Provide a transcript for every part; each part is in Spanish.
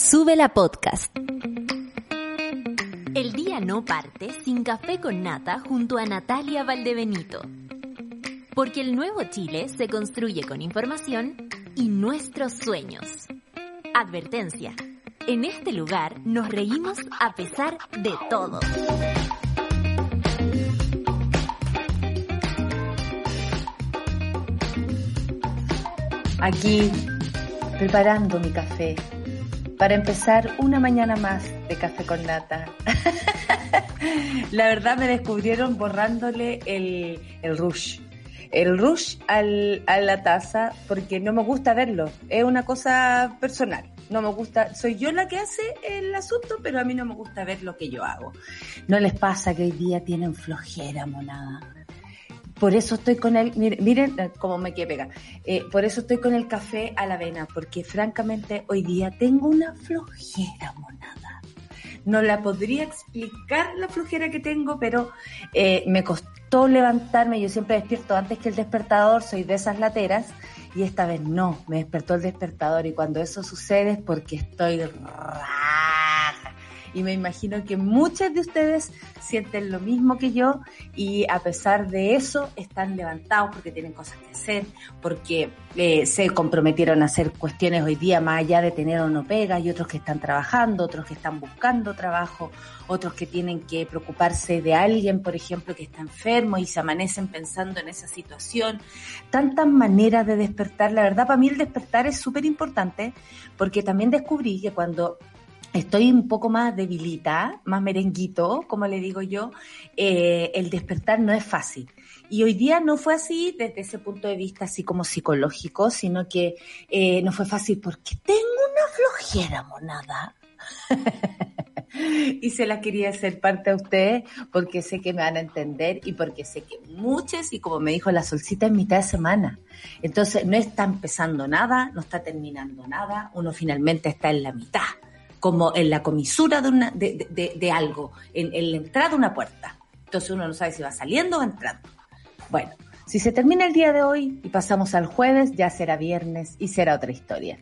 Sube la podcast. El día no parte sin café con nata junto a Natalia Valdebenito. Porque el nuevo Chile se construye con información y nuestros sueños. Advertencia. En este lugar nos reímos a pesar de todo. Aquí, preparando mi café para empezar una mañana más de café con nata. La verdad me descubrieron borrándole el, el rush. El rush al, a la taza porque no me gusta verlo. Es una cosa personal. No me gusta, soy yo la que hace el asunto, pero a mí no me gusta ver lo que yo hago. No les pasa que hoy día tienen flojera, monada por eso estoy con el, miren, eh, cómo me pega. Eh, por eso estoy con el café a la avena, porque francamente hoy día tengo una flojera monada. No la podría explicar la flojera que tengo, pero eh, me costó levantarme. Yo siempre despierto antes que el despertador, soy de esas lateras, y esta vez no, me despertó el despertador. Y cuando eso sucede es porque estoy y me imagino que muchas de ustedes sienten lo mismo que yo y a pesar de eso están levantados porque tienen cosas que hacer, porque eh, se comprometieron a hacer cuestiones hoy día más allá de tener o no pega y otros que están trabajando, otros que están buscando trabajo, otros que tienen que preocuparse de alguien, por ejemplo, que está enfermo y se amanecen pensando en esa situación. Tantas maneras de despertar. La verdad, para mí el despertar es súper importante porque también descubrí que cuando estoy un poco más debilita, más merenguito, como le digo yo, eh, el despertar no es fácil. Y hoy día no fue así desde ese punto de vista así como psicológico, sino que eh, no fue fácil porque tengo una flojera monada. y se la quería hacer parte a ustedes porque sé que me van a entender y porque sé que muchas, y como me dijo la solcita, en mitad de semana. Entonces no está empezando nada, no está terminando nada, uno finalmente está en la mitad como en la comisura de, una, de, de, algo, en, en, la entrada de una puerta. Entonces uno no sabe si va saliendo o entrando. Bueno, si se termina el día de hoy y pasamos al jueves, ya será viernes y será otra historia.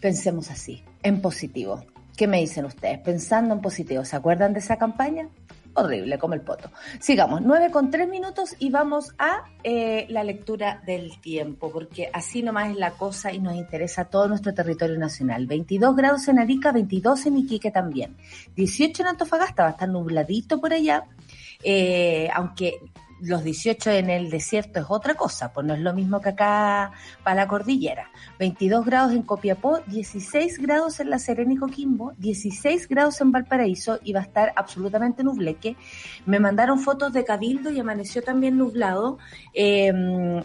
Pensemos así, en positivo. ¿Qué me dicen ustedes? Pensando en positivo, ¿se acuerdan de esa campaña? Horrible, como el poto. Sigamos, nueve con tres minutos y vamos a eh, la lectura del tiempo, porque así nomás es la cosa y nos interesa todo nuestro territorio nacional. 22 grados en Arica, 22 en Iquique también. 18 en Antofagasta, va a estar nubladito por allá, eh, aunque los 18 en el desierto es otra cosa, pues no es lo mismo que acá para la cordillera. 22 grados en Copiapó, 16 grados en La Serena y Coquimbo, 16 grados en Valparaíso y va a estar absolutamente nubleque. Me mandaron fotos de Cabildo y amaneció también nublado, eh,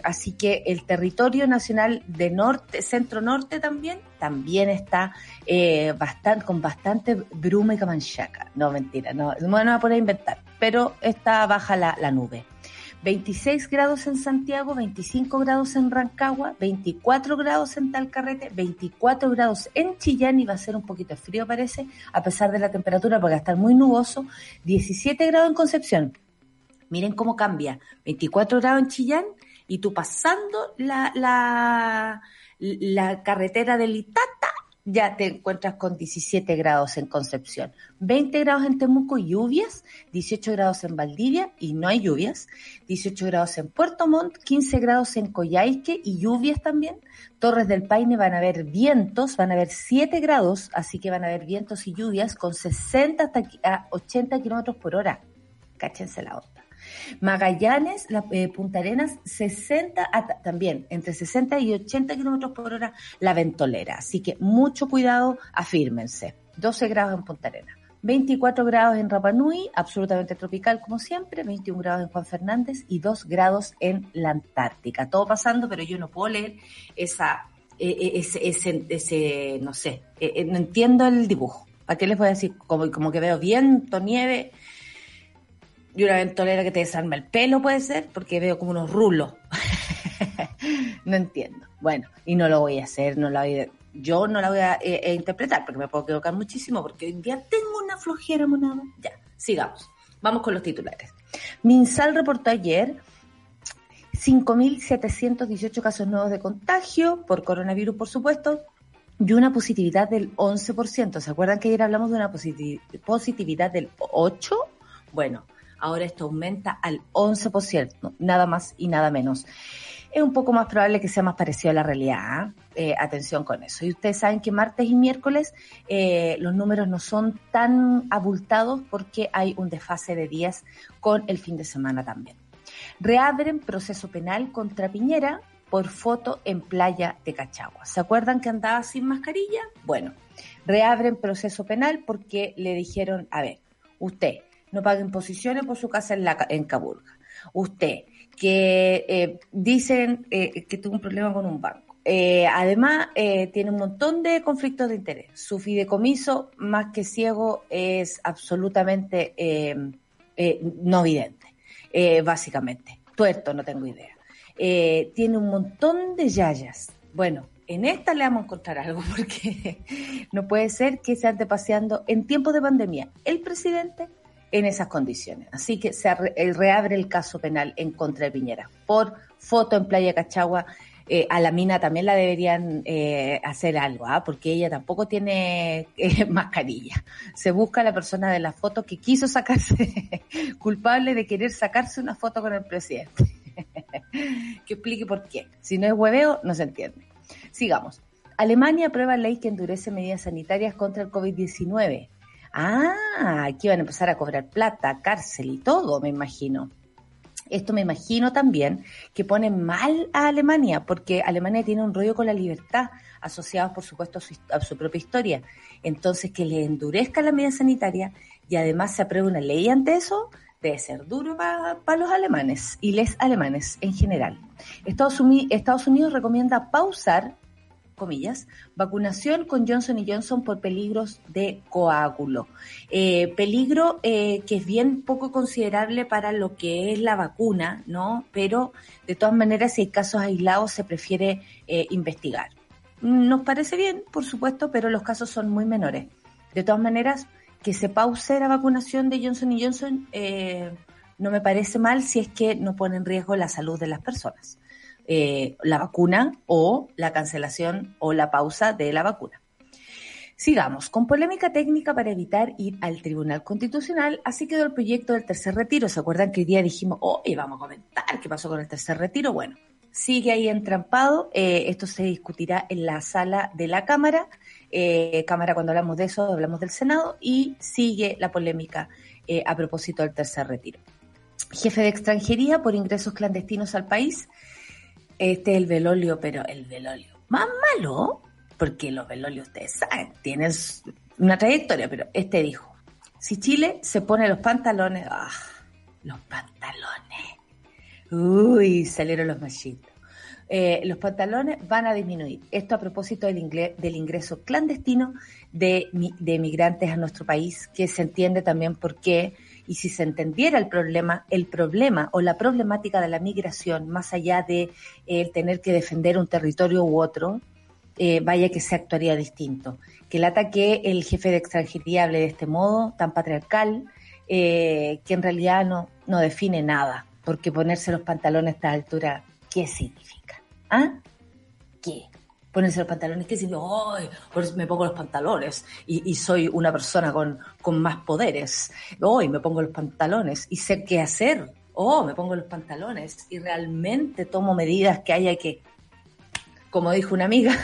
así que el territorio nacional de norte, centro norte también, también está eh, con bastante bruma y camanchaca. No, mentira, no, no me voy a poner a inventar, pero está baja la, la nube. 26 grados en Santiago, 25 grados en Rancagua, 24 grados en Talcarrete, 24 grados en Chillán y va a ser un poquito frío parece, a pesar de la temperatura porque va a estar muy nuboso, 17 grados en Concepción. Miren cómo cambia, 24 grados en Chillán y tú pasando la, la, la carretera del Itata ya te encuentras con 17 grados en Concepción, 20 grados en Temuco, lluvias, 18 grados en Valdivia y no hay lluvias, 18 grados en Puerto Montt, 15 grados en Coyhaique y lluvias también. Torres del Paine van a haber vientos, van a haber 7 grados, así que van a haber vientos y lluvias con 60 hasta 80 kilómetros por hora. Cáchense la onda. Magallanes, la, eh, Punta Arenas, 60, ah, también entre 60 y 80 kilómetros por hora la ventolera. Así que mucho cuidado, afírmense. 12 grados en Punta Arenas. 24 grados en Rapa Nui, absolutamente tropical como siempre, 21 grados en Juan Fernández y 2 grados en la Antártica. Todo pasando, pero yo no puedo leer esa, e, ese, ese, ese no sé, e, no entiendo el dibujo. ¿A qué les voy a decir? Como, como que veo viento, nieve, y una ventolera que te desarma el pelo, puede ser, porque veo como unos rulos. no entiendo. Bueno, y no lo voy a hacer, no la voy a, yo no la voy a eh, eh, interpretar, porque me puedo equivocar muchísimo, porque hoy día tengo una flojera monada. Ya, sigamos. Vamos con los titulares. Minsal reportó ayer 5.718 casos nuevos de contagio por coronavirus, por supuesto, y una positividad del 11%. ¿Se acuerdan que ayer hablamos de una positividad del 8%? Bueno, ahora esto aumenta al 11%, nada más y nada menos. Es un poco más probable que sea más parecido a la realidad. ¿ah? Eh, atención con eso. Y ustedes saben que martes y miércoles eh, los números no son tan abultados porque hay un desfase de días con el fin de semana también. Reabren proceso penal contra Piñera por foto en playa de Cachagua. ¿Se acuerdan que andaba sin mascarilla? Bueno, reabren proceso penal porque le dijeron, a ver, usted no paga imposiciones por su casa en, la, en Caburga. Usted, que eh, dicen eh, que tuvo un problema con un banco. Eh, además, tiene un montón de conflictos de interés. Su fideicomiso, más que ciego, es absolutamente no evidente, básicamente. Tuerto, no tengo idea. Tiene un montón de yayas. Bueno, en esta le vamos a encontrar algo porque no puede ser que se ande paseando en tiempos de pandemia el presidente en esas condiciones. Así que se reabre el caso penal en contra de Piñera por foto en Playa Cachagua. Eh, a la mina también la deberían eh, hacer algo, ¿ah? porque ella tampoco tiene mascarilla. Se busca a la persona de la foto que quiso sacarse, culpable de querer sacarse una foto con el presidente. que explique por qué. Si no es hueveo, no se entiende. Sigamos. Alemania aprueba ley que endurece medidas sanitarias contra el COVID-19. Ah, aquí van a empezar a cobrar plata, cárcel y todo, me imagino. Esto me imagino también que pone mal a Alemania, porque Alemania tiene un rollo con la libertad, asociado por supuesto a su, a su propia historia. Entonces, que le endurezca la medida sanitaria y además se apruebe una ley ante eso, debe ser duro para los alemanes y les alemanes en general. Estados, Unidos recomienda pausar, comillas, vacunación con Johnson Johnson por peligros de coágulo. Eh, peligro eh, que es bien poco considerable para lo que es la vacuna, ¿no? Pero de todas maneras, si hay casos aislados, se prefiere eh, investigar. Nos parece bien, por supuesto, pero los casos son muy menores. De todas maneras, que se pause la vacunación de Johnson Johnson eh, no me parece mal si es que no pone en riesgo la salud de las personas. Eh, la vacuna o la cancelación o la pausa de la vacuna. Sigamos, con polémica técnica para evitar ir al Tribunal Constitucional, así quedó el proyecto del tercer retiro. ¿Se acuerdan que hoy día dijimos, oh, y vamos a comentar qué pasó con el tercer retiro? Bueno, sigue ahí entrampado. Eh, esto se discutirá en la sala de la Cámara eh, Cámara, cuando hablamos de eso, hablamos del Senado y sigue la polémica a propósito del tercer retiro. Jefe de extranjería por ingresos clandestinos al país. Este es el velolio, pero el velolio más malo, porque los velolios, ustedes saben, tienen una trayectoria, pero este dijo, si Chile se pone los pantalones, ¡ah! los pantalones, uy, salieron los machitos. Eh, los pantalones van a disminuir. Esto a propósito del, del ingreso clandestino de, de migrantes a nuestro país, que se entiende también por qué, y si se entendiera el problema, el problema o la problemática de la migración, más allá de el tener que defender un territorio u otro, eh, vaya que se actuaría distinto. Que el ataque el jefe de extranjería hable de este modo, tan patriarcal, eh, que en realidad no, no define nada, porque ponerse los pantalones a esta altura, ¿qué significa? ¿Ah? ¿Qué? Ponerse los pantalones, ¿qué significa? ¡Ay! Pues me pongo los pantalones y, soy una persona con, más poderes. Hoy me pongo los pantalones y sé qué hacer. Oh, me pongo los pantalones y realmente tomo medidas que haya que, como dijo una amiga,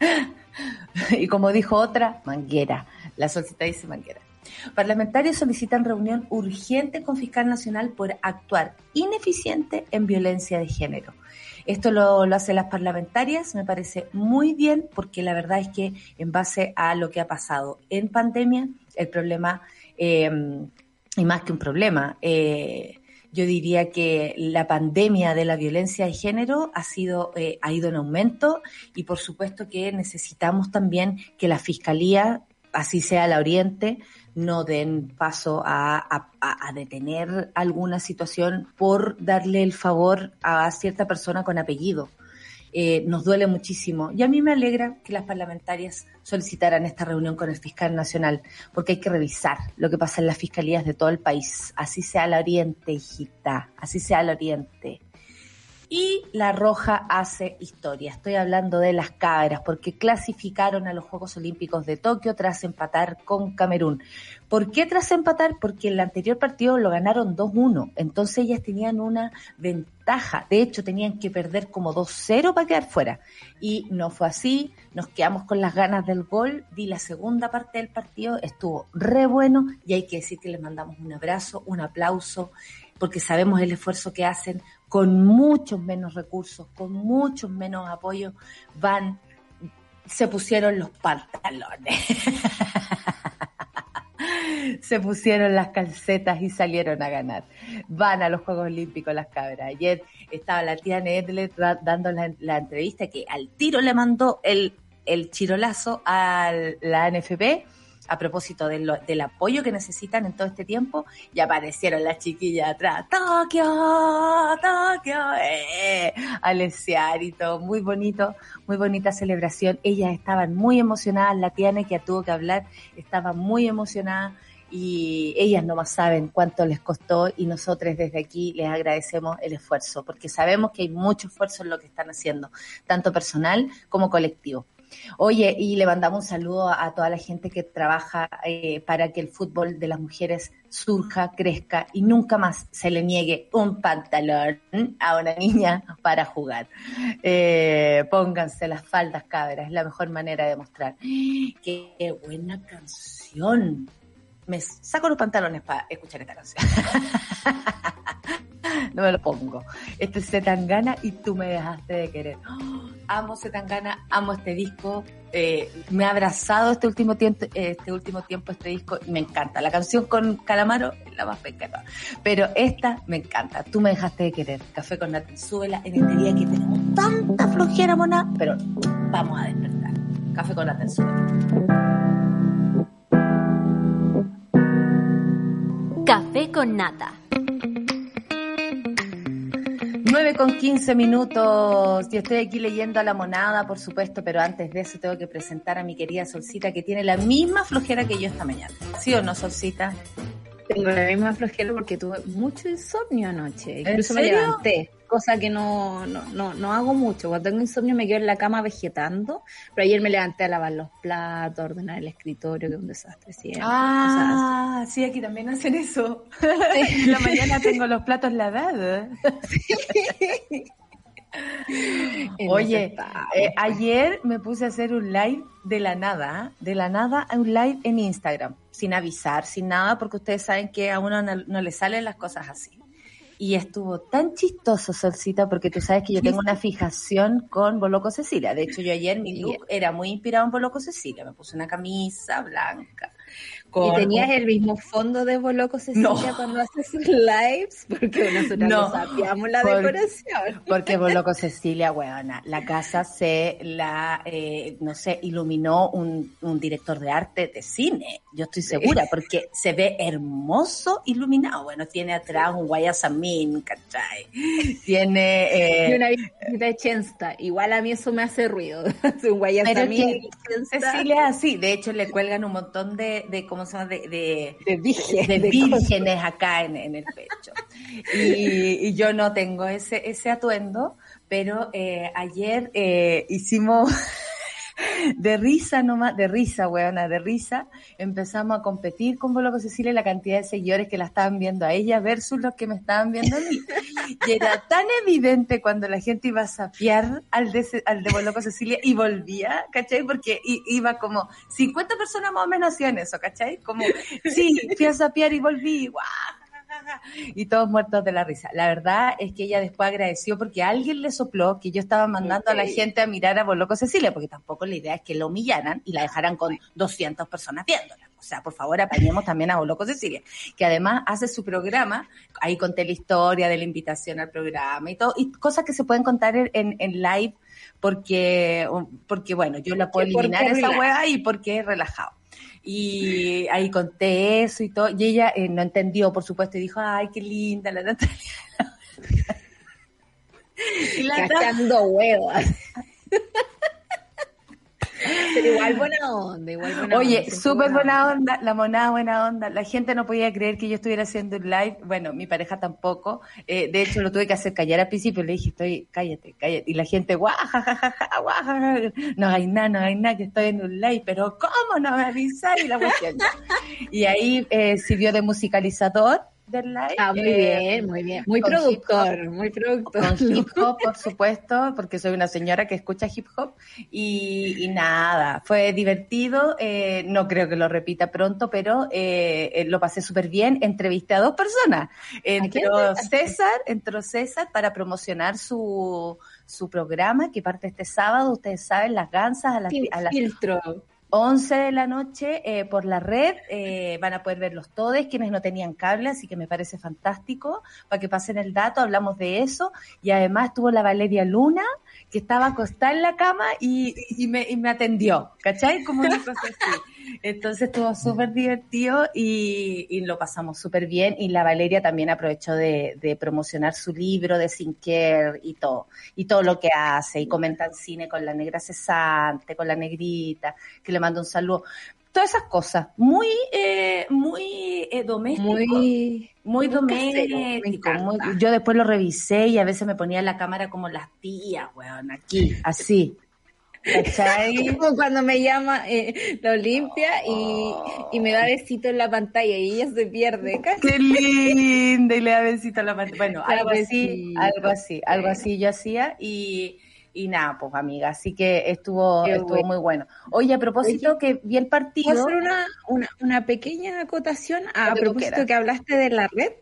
y como dijo otra, manguera. La solcita dice manguera. Parlamentarios solicitan reunión urgente con Fiscal Nacional por actuar ineficiente en violencia de género. Esto lo, hacen las parlamentarias, me parece muy bien, porque la verdad es que en base a lo que ha pasado en pandemia, el problema, eh, y más que un problema, eh, yo diría que la pandemia de la violencia de género ha sido eh, ha ido en aumento y por supuesto que necesitamos también que la fiscalía así sea la Oriente no den paso a, detener alguna situación por darle el favor a cierta persona con apellido. Eh, nos duele muchísimo. Y a mí me alegra que las parlamentarias solicitaran esta reunión con el fiscal nacional, porque hay que revisar lo que pasa en las fiscalías de todo el país. Así sea la Oriente, hijita, así sea la Oriente. Y la Roja hace historia. Estoy hablando de las cabras, porque clasificaron a los Juegos Olímpicos de Tokio tras empatar con Camerún. ¿Por qué tras empatar? Porque el anterior partido lo ganaron 2-1. Entonces ellas tenían una ventaja. De hecho, tenían que perder como 2-0 para quedar fuera. Y no fue así. Nos quedamos con las ganas del gol. Vi la segunda parte del partido. Estuvo re bueno. Y hay que decir que les mandamos un abrazo, un aplauso porque sabemos el esfuerzo que hacen con muchos menos recursos, con muchos menos apoyo, van, se pusieron los pantalones. se pusieron las calcetas y salieron a ganar. Van a los Juegos Olímpicos las cabras. Ayer estaba la tía Nedle dando la, la, entrevista que al tiro le mandó el chirolazo a la NFP a propósito del apoyo que necesitan en todo este tiempo, y aparecieron las chiquillas atrás, Tokio, Tokio, eh, y todo, muy bonito, muy bonita celebración. Ellas estaban muy emocionadas, la Tiane que tuvo que hablar estaba muy emocionada y ellas no más saben cuánto les costó y nosotros desde aquí les agradecemos el esfuerzo, porque sabemos que hay mucho esfuerzo en lo que están haciendo, tanto personal como colectivo. Oye, y le mandamos un saludo a, toda la gente que trabaja eh, para que el fútbol de las mujeres surja, crezca y nunca más se le niegue un pantalón a una niña para jugar. Eh, pónganse las faldas cabras, es la mejor manera de mostrar. ¡Qué buena canción! Me saco los pantalones para escuchar esta canción. no me lo pongo. Este es Zetangana y tú me dejaste de querer. Amo Zetangana, amo este disco. Eh, me ha abrazado este último tiempo, este último tiempo este disco y me encanta. La canción con Calamaro es la más pequeña, pero esta me encanta. Tú me dejaste de querer. Café con Natenzuela en este día que tenemos tanta flojera, mona, pero vamos a despertar. Café con Natenzuela. Café con nata 9 con 15 minutos. Yo estoy aquí leyendo a la monada, por supuesto, pero antes de eso tengo que presentar a mi querida Solcita, que tiene la misma flojera que yo esta mañana. ¿Sí o no, Solcita? Tengo la misma flojera porque tuve mucho insomnio anoche. Incluso me levanté cosa que no, no, no, no, hago mucho. Cuando tengo insomnio me quedo en la cama vegetando, pero ayer me levanté a lavar los platos, ordenar el escritorio, que es un desastre siempre. Ah, sí, aquí también hacen eso. en la mañana tengo los platos lavados. Oye, eh, ayer me puse a hacer un live de la nada, de la nada, un live en Instagram, sin avisar, sin nada, porque ustedes saben que a uno no le salen las cosas así. Y estuvo tan chistoso, Solcita, porque tú sabes que yo tengo una fijación con Boloco Cecilia. De hecho, yo ayer mi look era muy inspirado en Boloco Cecilia. Me puse una camisa blanca, ¿Y tenías el mismo fondo de Boloco Cecilia cuando haces lives? Porque nosotros no sabíamos la decoración. Porque Boloco Cecilia, weona, la casa se la, eh, no sé, iluminó un, un, director de arte de cine. Yo estoy segura, porque se ve hermoso iluminado. Bueno, tiene atrás un guayasamín, ¿cachai? Tiene... Eh, y una visita de Chensta. Igual a mí eso me hace ruido. un guayasamín. Cecilia así. De hecho, le cuelgan un montón de, de ¿cómo se llama? De, de, de, vírgenes acá en, en, el pecho. Y, y, yo no tengo ese, ese atuendo, pero eh, ayer eh, hicimos de risa nomás, de risa, weona, de risa, empezamos a competir con Boloco Cecilia la cantidad de seguidores que la estaban viendo a ella versus los que me estaban viendo a mí. Y era tan evidente cuando la gente iba a sapear al de, al de Boloco Cecilia y volvía, ¿cachai? Porque iba como 50 personas más o menos hacían eso, ¿cachai? Como, sí, fui a sapear y volví, guau y todos muertos de la risa. La verdad es que ella después agradeció porque alguien le sopló que yo estaba mandando a la gente a mirar a Boloco Cecilia, porque tampoco la idea es que lo humillaran y la dejaran con 200 personas viéndola. O sea, por favor, apañemos también a Boloco Cecilia, que además hace su programa, ahí conté la historia de la invitación al programa y todo, y cosas que se pueden contar en, en live porque, porque bueno, yo la puedo eliminar esa hueá y porque es relajado. Y ahí conté eso y todo. Y ella eh, no entendió, por supuesto, y dijo, ay, qué linda la Natalia. la huevas. Pero igual buena onda, igual buena Oye, súper buena onda, la monada buena onda. La gente no podía creer que yo estuviera haciendo un live. Bueno, mi pareja tampoco. Eh, de hecho, lo tuve que hacer callar al principio. Le dije, estoy, cállate, cállate. Y la gente, guajajaja, guajajaja. No hay nada, no hay nada, que estoy en un live. Pero ¿cómo no me avisáis? Y, la y ahí eh, sirvió de musicalizador del live. Ah, muy eh, bien, muy bien. Muy productor, muy productor. Con hip hop, por supuesto, porque soy una señora que escucha hip hop. Y, nada, fue divertido. Eh, no creo que lo repita pronto, pero eh, lo pasé súper bien. Entrevisté a dos personas. Entró César, entró César para promocionar su, su programa que parte este sábado. Ustedes saben, las gansas a las... A las 11 de la noche eh, por la red. Eh, van a poder verlos todos, quienes no tenían cable, así que me parece fantástico. Para que pasen el dato, hablamos de eso. Y además estuvo la Valeria Luna, que estaba acostada en la cama y, y, me, y me atendió, ¿cachai? Como una cosa así. Entonces estuvo súper divertido y, y, lo pasamos súper bien. Y la Valeria también aprovechó de, de promocionar su libro de Sin Care y todo, y todo lo que hace. Y comentan cine con la negra cesante, con la negrita, que le mando un saludo todas esas cosas, muy, eh, muy eh, doméstico, muy, muy doméstico. yo después lo revisé y a veces me ponía la cámara como las tías, weón, aquí, así. ¿Cachai? Como cuando me llama, eh, lo limpia y, y, me da besito en la pantalla y ella se pierde. Qué linda y le da besito en la pantalla. Bueno, algo así, algo así, algo así yo hacía y y nada, pues amiga, así que estuvo, estuvo muy bueno. Oye, a propósito que vi el partido... ¿Puedo hacer una, una, una pequeña acotación a, propósito que hablaste de la red?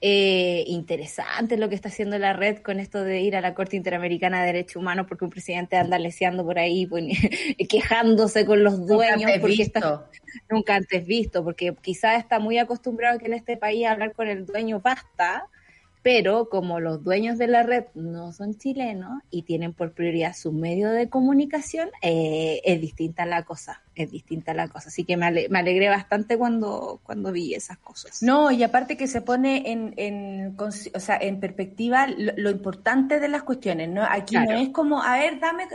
Eh, interesante lo que está haciendo la red con esto de ir a la Corte Interamericana de Derechos Humanos porque un presidente anda leseando por ahí, pues, quejándose con los dueños. Nunca porque Está, nunca antes visto, porque quizás está muy acostumbrado que en este país hablar con el dueño basta, pero como los dueños de la red no son chilenos y tienen por prioridad su medio de comunicación, eh, es distinta la cosa, es distinta la cosa. Así que me, alegré bastante cuando, cuando vi esas cosas. No, y aparte que se pone en, en, o sea, en perspectiva lo, importante de las cuestiones, ¿no? Aquí no es como, a ver, dame,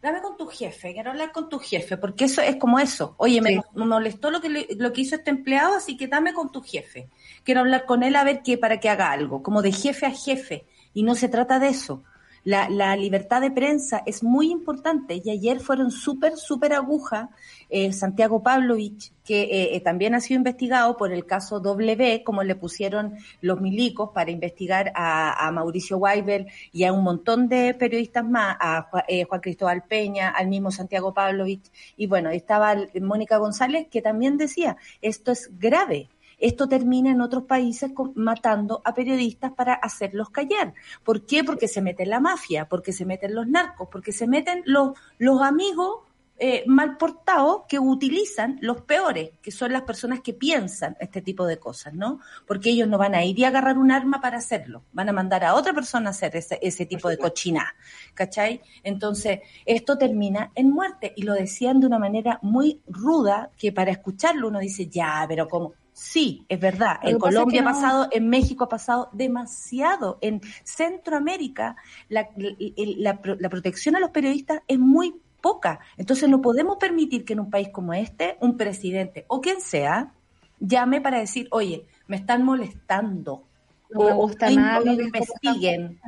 dame con tu jefe, quiero hablar con tu jefe, porque eso es como eso. Oye, me, molestó lo que, lo que hizo este empleado, así que dame con tu jefe quiero hablar con él a ver qué para que haga algo, como de jefe a jefe. Y no se trata de eso. La, la libertad de prensa es muy importante y ayer fueron súper, súper aguja eh, Santiago Pavlovich, que eh, eh, también ha sido investigado por el caso W, como le pusieron los milicos para investigar a, Mauricio Weibel y a un montón de periodistas más, a Juan Cristóbal Peña, al mismo Santiago Pavlovich. Y bueno, estaba Mónica González, que también decía, esto es grave esto termina en otros países matando a periodistas para hacerlos callar. ¿Por qué? Porque se mete la mafia, porque se meten los narcos, porque se meten los, los amigos eh, mal portados que utilizan los peores, que son las personas que piensan este tipo de cosas, ¿no? Porque ellos no van a ir y agarrar un arma para hacerlo, van a mandar a otra persona a hacer ese, ese tipo de cochina, ¿cachai? Entonces, esto termina en muerte y lo decían de una manera muy ruda que para escucharlo uno dice, ya, pero ¿cómo? Sí, es verdad. En Colombia ha pasado, en México ha pasado demasiado. En Centroamérica la, la, protección a los periodistas es muy poca. Entonces no podemos permitir que en un país como este un presidente o quien sea llame para decir, oye, me están molestando, no me gusta nada lo que investiguen.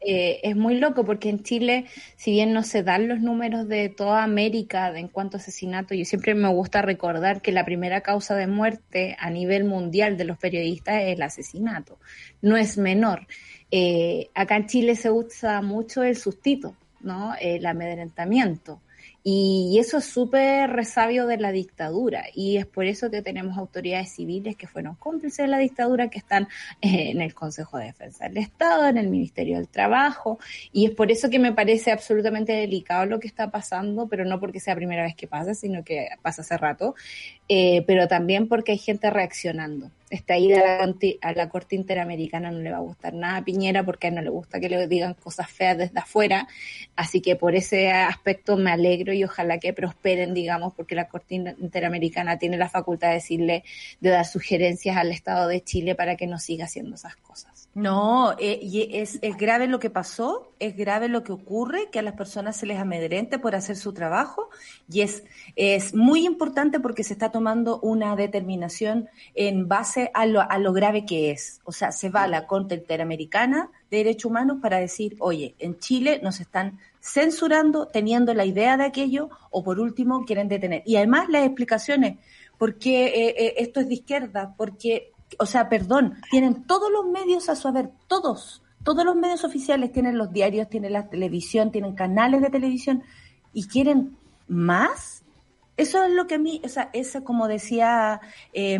Eh, es muy loco porque en Chile, si bien no se dan los números de toda América en cuanto a asesinato, yo siempre me gusta recordar que la primera causa de muerte a nivel mundial de los periodistas es el asesinato. No es menor. Eh, acá en Chile se usa mucho el sustito, ¿no? El amedrentamiento. Y eso es súper resabio de la dictadura y es por eso que tenemos autoridades civiles que fueron cómplices de la dictadura, que están eh, en el Consejo de Defensa del Estado, en el Ministerio del Trabajo y es por eso que me parece absolutamente delicado lo que está pasando, pero no porque sea primera vez que pasa, sino que pasa hace rato, eh, pero también porque hay gente reaccionando esta ida a la, Corte Interamericana no le va a gustar nada a Piñera porque a no le gusta que le digan cosas feas desde afuera. Así que por ese aspecto me alegro y ojalá que prosperen, digamos, porque la Corte Interamericana tiene la facultad de decirle, de dar sugerencias al Estado de Chile para que no siga haciendo esas cosas. No, eh, y es, es, grave lo que pasó, es grave lo que ocurre, que a las personas se les amedrente por hacer su trabajo y es, es muy importante porque se está tomando una determinación en base a lo, a lo grave que es. O sea, se va a la Corte Interamericana de Derechos Humanos para decir, oye, en Chile nos están censurando, teniendo la idea de aquello o por último quieren detener. Y además las explicaciones, porque eh, eh, esto es de izquierda, porque o sea, perdón, tienen todos los medios a su haber, todos, todos los medios oficiales tienen los diarios, tienen la televisión, tienen canales de televisión y quieren más. Eso es lo que a mí, o sea, esa, como decía eh,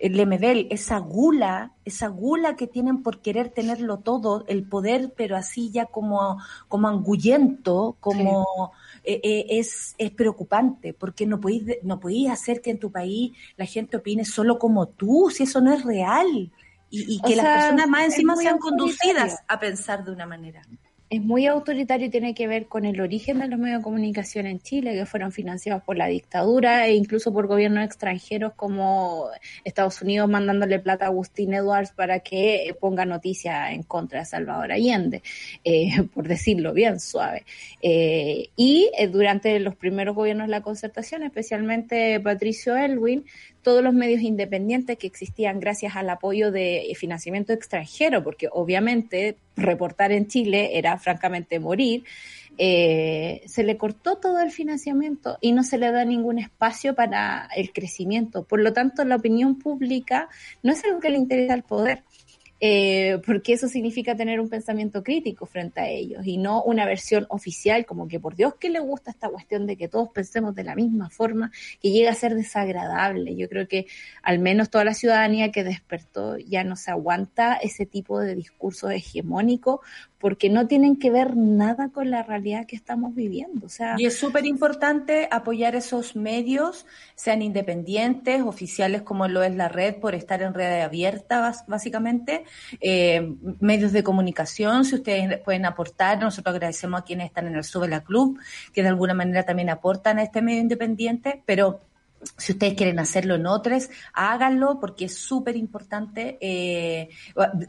Lemebel, esa gula, esa gula que tienen por querer tenerlo todo, el poder, pero así ya como, como angullento, como... Eh, eh, es, es preocupante, porque no podéis, no podéis hacer que en tu país la gente opine solo como tú, si eso no es real. Y, que las personas más encima sean conducidas a pensar de una manera es muy autoritario y tiene que ver con el origen de los medios de comunicación en Chile, que fueron financiados por la dictadura e incluso por gobiernos extranjeros como Estados Unidos mandándole plata a Agustín Edwards para que ponga noticia en contra de Salvador Allende, eh, por decirlo bien suave. Eh, y eh, durante los primeros gobiernos de la concertación, especialmente Patricio Elwin, todos los medios independientes que existían gracias al apoyo de financiamiento extranjero, porque obviamente reportar en Chile era francamente morir, eh, se le cortó todo el financiamiento y no se le da ningún espacio para el crecimiento. Por lo tanto, la opinión pública no es algo que le interesa al poder eh, porque eso significa tener un pensamiento crítico frente a ellos y no una versión oficial como que por Dios que le gusta esta cuestión de que todos pensemos de la misma forma que llega a ser desagradable. Yo creo que al menos toda la ciudadanía que despertó ya no se aguanta ese tipo de discurso hegemónico porque no tienen que ver nada con la realidad que estamos viviendo. O sea, y es súper importante apoyar esos medios, sean independientes, oficiales como lo es la red, por estar en red abierta, básicamente, eh, medios de comunicación, si ustedes pueden aportar, nosotros agradecemos a quienes están en el Sube la Club, que de alguna manera también aportan a este medio independiente, pero si ustedes quieren hacerlo en otros, háganlo porque es súper importante. Eh,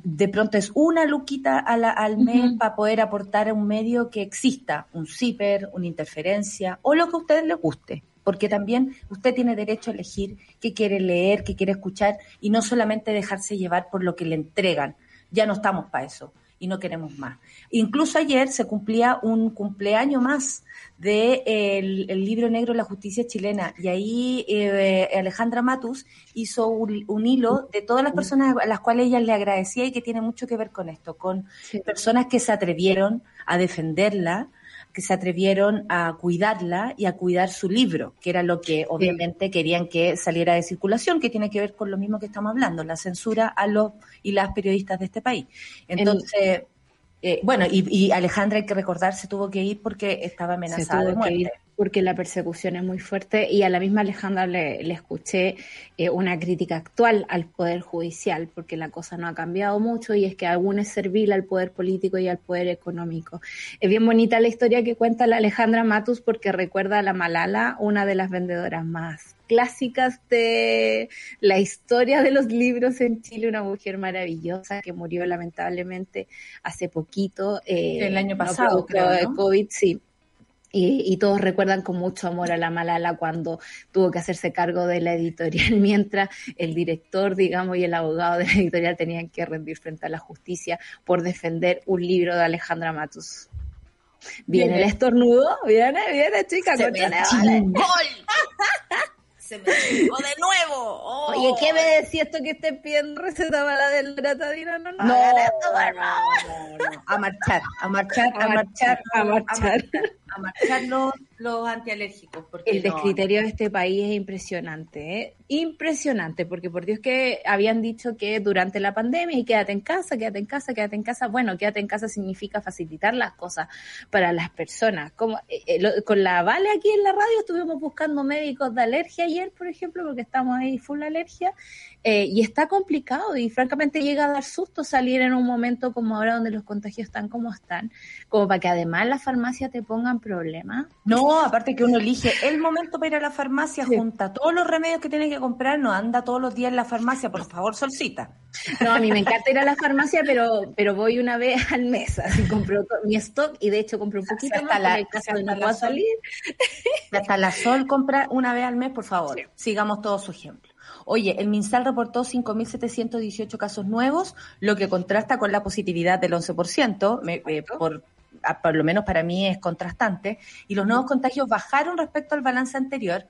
de pronto es una luquita al mes para poder aportar a un medio que exista, un zipper, una interferencia o lo que a ustedes les guste. Porque también usted tiene derecho a elegir qué quiere leer, qué quiere escuchar y no solamente dejarse llevar por lo que le entregan. Ya no estamos para eso y no queremos más. Incluso ayer se cumplía un cumpleaños más de el, libro negro de la justicia chilena y ahí eh, Alejandra Matus hizo un, hilo de todas las personas a las cuales ella le agradecía y que tiene mucho que ver con esto, con personas que se atrevieron a defenderla, que se atrevieron a cuidarla y a cuidar su libro, que era lo que obviamente querían que saliera de circulación, que tiene que ver con lo mismo que estamos hablando, la censura a los y las periodistas de este país. Entonces, eh, bueno, y, Alejandra, hay que recordar, se tuvo que ir porque estaba amenazada de muerte porque la persecución es muy fuerte y a la misma Alejandra le, escuché eh, una crítica actual al Poder Judicial, porque la cosa no ha cambiado mucho y es que aún es servil al poder político y al poder económico. Es bien bonita la historia que cuenta la Alejandra Matus porque recuerda a la Malala, una de las vendedoras más clásicas de la historia de los libros en Chile, una mujer maravillosa que murió lamentablemente hace poquito. Eh, el año pasado, creo, de COVID, sí. Y, todos recuerdan con mucho amor a la Malala cuando tuvo que hacerse cargo de la editorial, mientras el director, digamos, y el abogado de la editorial tenían que rendir frente a la justicia por defender un libro de Alejandra Matus. Viene el estornudo, viene, viene, chica, Se me Se me de nuevo. Oye, ¿qué me decía esto que esté pidiendo receta para la del No, no, no. No, A marchar, a marchar, a marchar, a marchar. A marchar los, los antialérgicos. Porque el descriterio de este país es impresionante, ¿eh? Impresionante, porque por Dios que habían dicho que durante la pandemia y quédate en casa, quédate en casa, quédate en casa. Bueno, quédate en casa significa facilitar las cosas para las personas. Como eh, eh, con la Vale aquí en la radio estuvimos buscando médicos de alergia ayer, por ejemplo, porque estamos ahí full alergia, eh, y está complicado y francamente llega a dar susto salir en un momento como ahora donde los contagios están como están, como para que además las farmacias te pongan problemas. No, No, aparte que uno elige el momento para ir a la farmacia, junta todos los remedios que tiene que comprar, no anda todos los días en la farmacia, por favor, solcita. No, a mí me encanta ir a la farmacia, pero pero voy una vez al mes, así compro mi stock y de hecho compro un poquito hasta más la, en caso de no salir. Hasta la Sol compra una vez al mes, por favor. Sigamos todo su ejemplo. Oye, el MinSal reportó 5.718 casos nuevos, lo que contrasta con la positividad del 11%, eh, por, por lo menos para mí es contrastante, y los nuevos contagios bajaron respecto al balance anterior,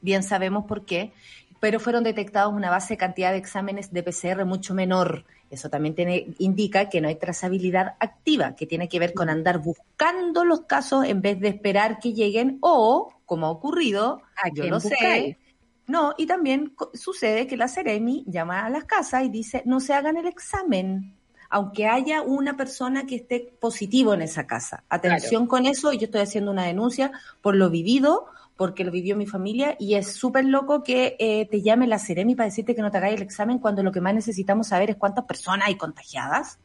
bien sabemos por qué, pero fueron detectados una base de cantidad de exámenes de PCR mucho menor. Eso también tiene, indica que no hay trazabilidad activa, que tiene que ver con andar buscando los casos en vez de esperar que lleguen o, como ha ocurrido, yo no sé, no, y también sucede que la Ceremi llama a las casas y dice, no se hagan el examen, aunque haya una persona que esté positivo en esa casa. Atención con eso, yo estoy haciendo una denuncia por lo vivido, porque lo vivió mi familia, y es súper loco que eh, te llame la Ceremi para decirte que no te hagáis el examen cuando lo que más necesitamos saber es cuántas personas hay contagiadas.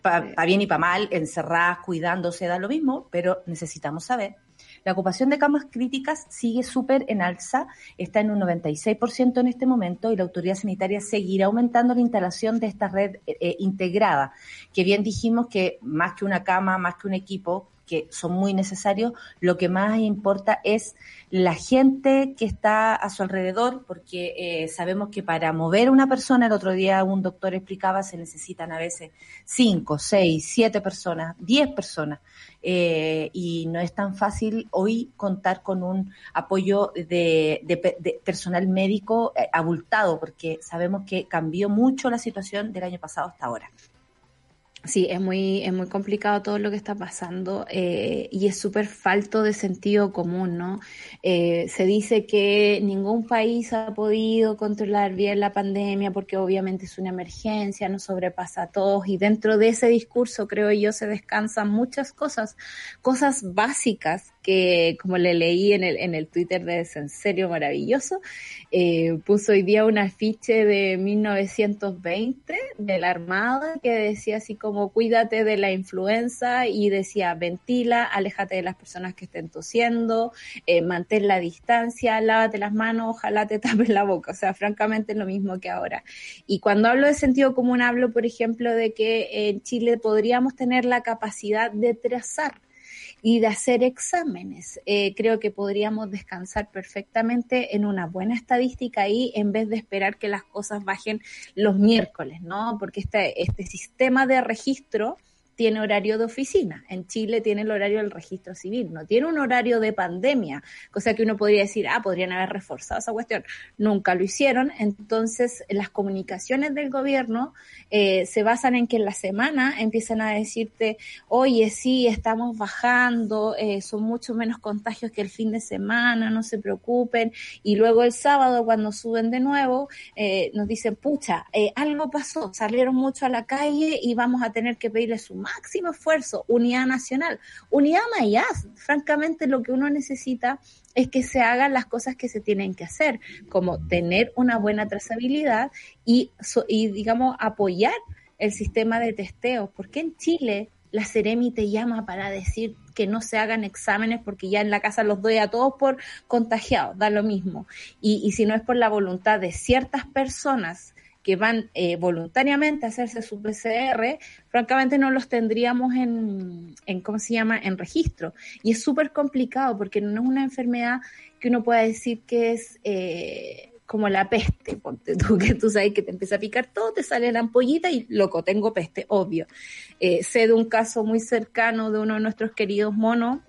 Para bien y para mal, encerradas, cuidándose, da lo mismo, pero necesitamos saber la ocupación de camas críticas sigue súper en alza, está en un 96% en este momento y la autoridad sanitaria seguirá aumentando la instalación de esta red eh, eh, integrada, que bien dijimos que más que una cama, más que un equipo, que son muy necesarios, lo que más importa es la gente que está a su alrededor, porque eh, sabemos que para mover una persona, el otro día un doctor explicaba, se necesitan a veces cinco, seis, siete personas, diez personas. Eh, y no es tan fácil hoy contar con un apoyo de, de, personal médico eh, abultado, porque sabemos que cambió mucho la situación del año pasado hasta ahora. Sí, es muy, es muy complicado todo lo que está pasando eh, y es súper falto de sentido común, ¿no? Eh, se dice que ningún país ha podido controlar bien la pandemia porque obviamente es una emergencia, nos sobrepasa a todos y dentro de ese discurso, creo yo, se descansan muchas cosas, cosas básicas que, como le leí en el, en el Twitter de En Serio Maravilloso, eh, puso hoy día un afiche de 1920 de la Armada que decía así como cuídate de la influenza y decía ventila, aléjate de las personas que estén tosiendo, eh, mantén la distancia, lávate las manos, ojalá te tapes la boca. O sea, francamente es lo mismo que ahora. Y cuando hablo de sentido común, hablo, por ejemplo, de que en Chile podríamos tener la capacidad de trazar y de hacer exámenes. Eh, creo que podríamos descansar perfectamente en una buena estadística ahí en vez de esperar que las cosas bajen los miércoles, ¿no? Porque este, este sistema de registro tiene horario de oficina. En Chile tiene el horario del registro civil, no tiene un horario de pandemia, cosa que uno podría decir, ah, podrían haber reforzado esa cuestión. Nunca lo hicieron, entonces las comunicaciones del gobierno eh, se basan en que en la semana empiezan a decirte, oye, sí, estamos bajando, eh, son mucho menos contagios que el fin de semana, no se preocupen, y luego el sábado cuando suben de nuevo, eh, nos dicen, pucha, algo pasó, salieron mucho a la calle y vamos a tener que pedirles su máximo esfuerzo, unidad nacional, unidad mayas. Francamente, lo que uno necesita es que se hagan las cosas que se tienen que hacer, como tener una buena trazabilidad y, y digamos, apoyar el sistema de testeo. porque en Chile la Ceremi te llama para decir que no se hagan exámenes porque ya en la casa los doy a todos por contagiados, da lo mismo. Y, y si no es por la voluntad de ciertas personas que van eh, voluntariamente a hacerse su PCR, francamente no los tendríamos en, en ¿cómo se llama?, en registro. Y es súper complicado porque no es una enfermedad que uno pueda decir que es... Eh, como la peste, ponte tú, que tú sabes que te empieza a picar todo, te sale la ampollita y loco, tengo peste, obvio. Eh, sé de un caso muy cercano de uno de nuestros queridos monos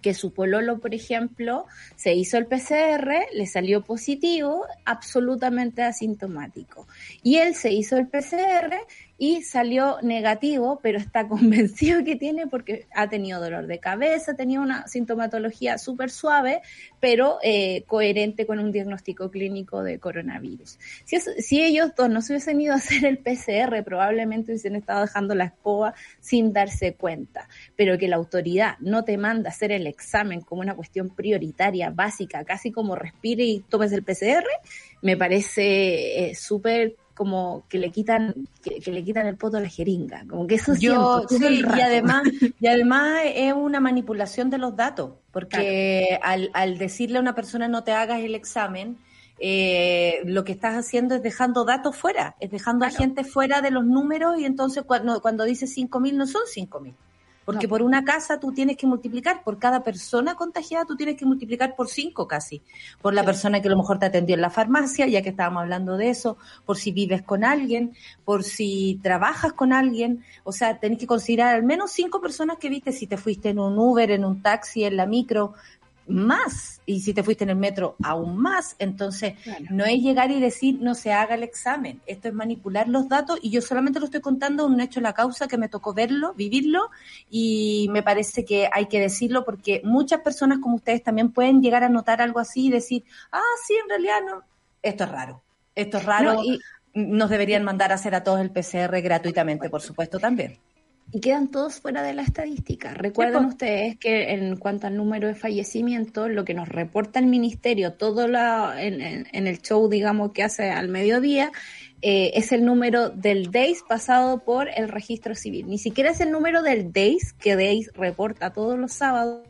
que su pololo, por ejemplo, se hizo el PCR, le salió positivo, absolutamente asintomático. Y él se hizo el PCR y salió negativo, pero está convencido que tiene porque ha tenido dolor de cabeza, tenía una sintomatología súper suave, pero eh, coherente con un diagnóstico clínico de coronavirus. Si, ellos dos no se hubiesen ido a hacer el PCR, probablemente hubiesen estado dejando la escoba sin darse cuenta, pero que la autoridad no te manda a hacer el examen como una cuestión prioritaria, básica, casi como respire y tomes el PCR, me parece eh, súper como que le quitan que, le quitan el poto a la jeringa, como que eso Yo, sí, y además y además es una manipulación de los datos, porque al, al decirle a una persona no te hagas el examen, eh, lo que estás haciendo es dejando datos fuera, es dejando a gente fuera de los números y entonces cuando, cuando dices 5.000 no son 5.000. Porque por una casa tú tienes que multiplicar, por cada persona contagiada tú tienes que multiplicar por cinco casi. Por la persona que a lo mejor te atendió en la farmacia, ya que estábamos hablando de eso, por si vives con alguien, por si trabajas con alguien. O sea, tenés que considerar al menos cinco personas que viste si te fuiste en un Uber, en un taxi, en la micro, más. Y si te fuiste en el metro, aún más. Entonces, no es llegar y decir no se haga el examen. Esto es manipular los datos y yo solamente lo estoy contando un hecho la causa que me tocó verlo, vivirlo y me parece que hay que decirlo porque muchas personas como ustedes también pueden llegar a notar algo así y decir, ah, sí, en realidad no. Esto es raro. Esto es raro y nos deberían mandar a hacer a todos el PCR gratuitamente, por supuesto, también y quedan todos fuera de la estadística. Recuerden ustedes que en cuanto al número de fallecimientos, lo que nos reporta el ministerio todo la, en, el show, digamos, que hace al mediodía, eh, es el número del DAIS pasado por el registro civil. Ni siquiera es el número del DAIS que DAIS reporta todos los sábados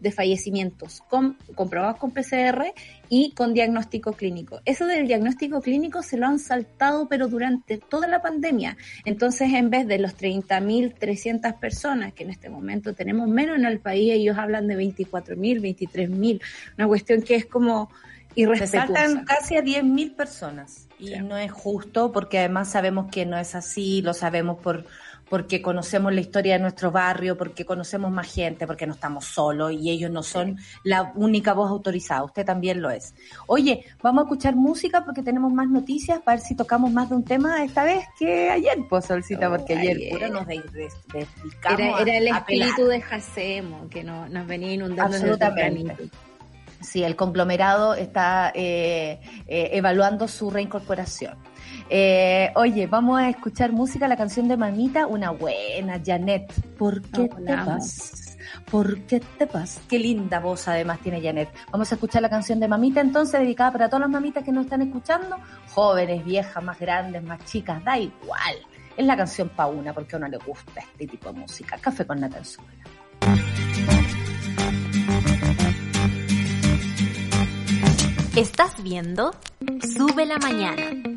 de fallecimientos con, comprobados con PCR y con diagnóstico clínico. Eso del diagnóstico clínico se lo han saltado, pero durante toda la pandemia. Entonces, en vez de los 30.300 personas que en este momento tenemos menos en el país, ellos hablan de 24.000, 23.000. Una cuestión que es como irrespetuosa. Se saltan casi a 10.000 personas. Y no es justo porque además sabemos que no es así, lo sabemos por porque conocemos la historia de nuestro barrio, porque conocemos más gente, porque no estamos solos y ellos no son la única voz autorizada. Usted también lo es. Oye, vamos a escuchar música porque tenemos más noticias para ver si tocamos más de un tema esta vez que ayer, pues, Solcita, porque ayer, pura nos dedicamos era, era el espíritu de Jacemo que no, nos venía inundando. Absolutamente. Sí, el conglomerado está eh, eh, evaluando su reincorporación. Eh, oye, vamos a escuchar música, la canción de Mamita, una buena, Janet. ¿Por qué te vas? ¿Por qué te vas? Qué linda voz además tiene Janet. Vamos a escuchar la canción de Mamita entonces, dedicada para todas las mamitas que nos están escuchando, jóvenes, viejas, más grandes, más chicas, da igual. Es la canción pa' una porque a uno le gusta este tipo de música. Café con Natal Estás viendo Sube la Mañana.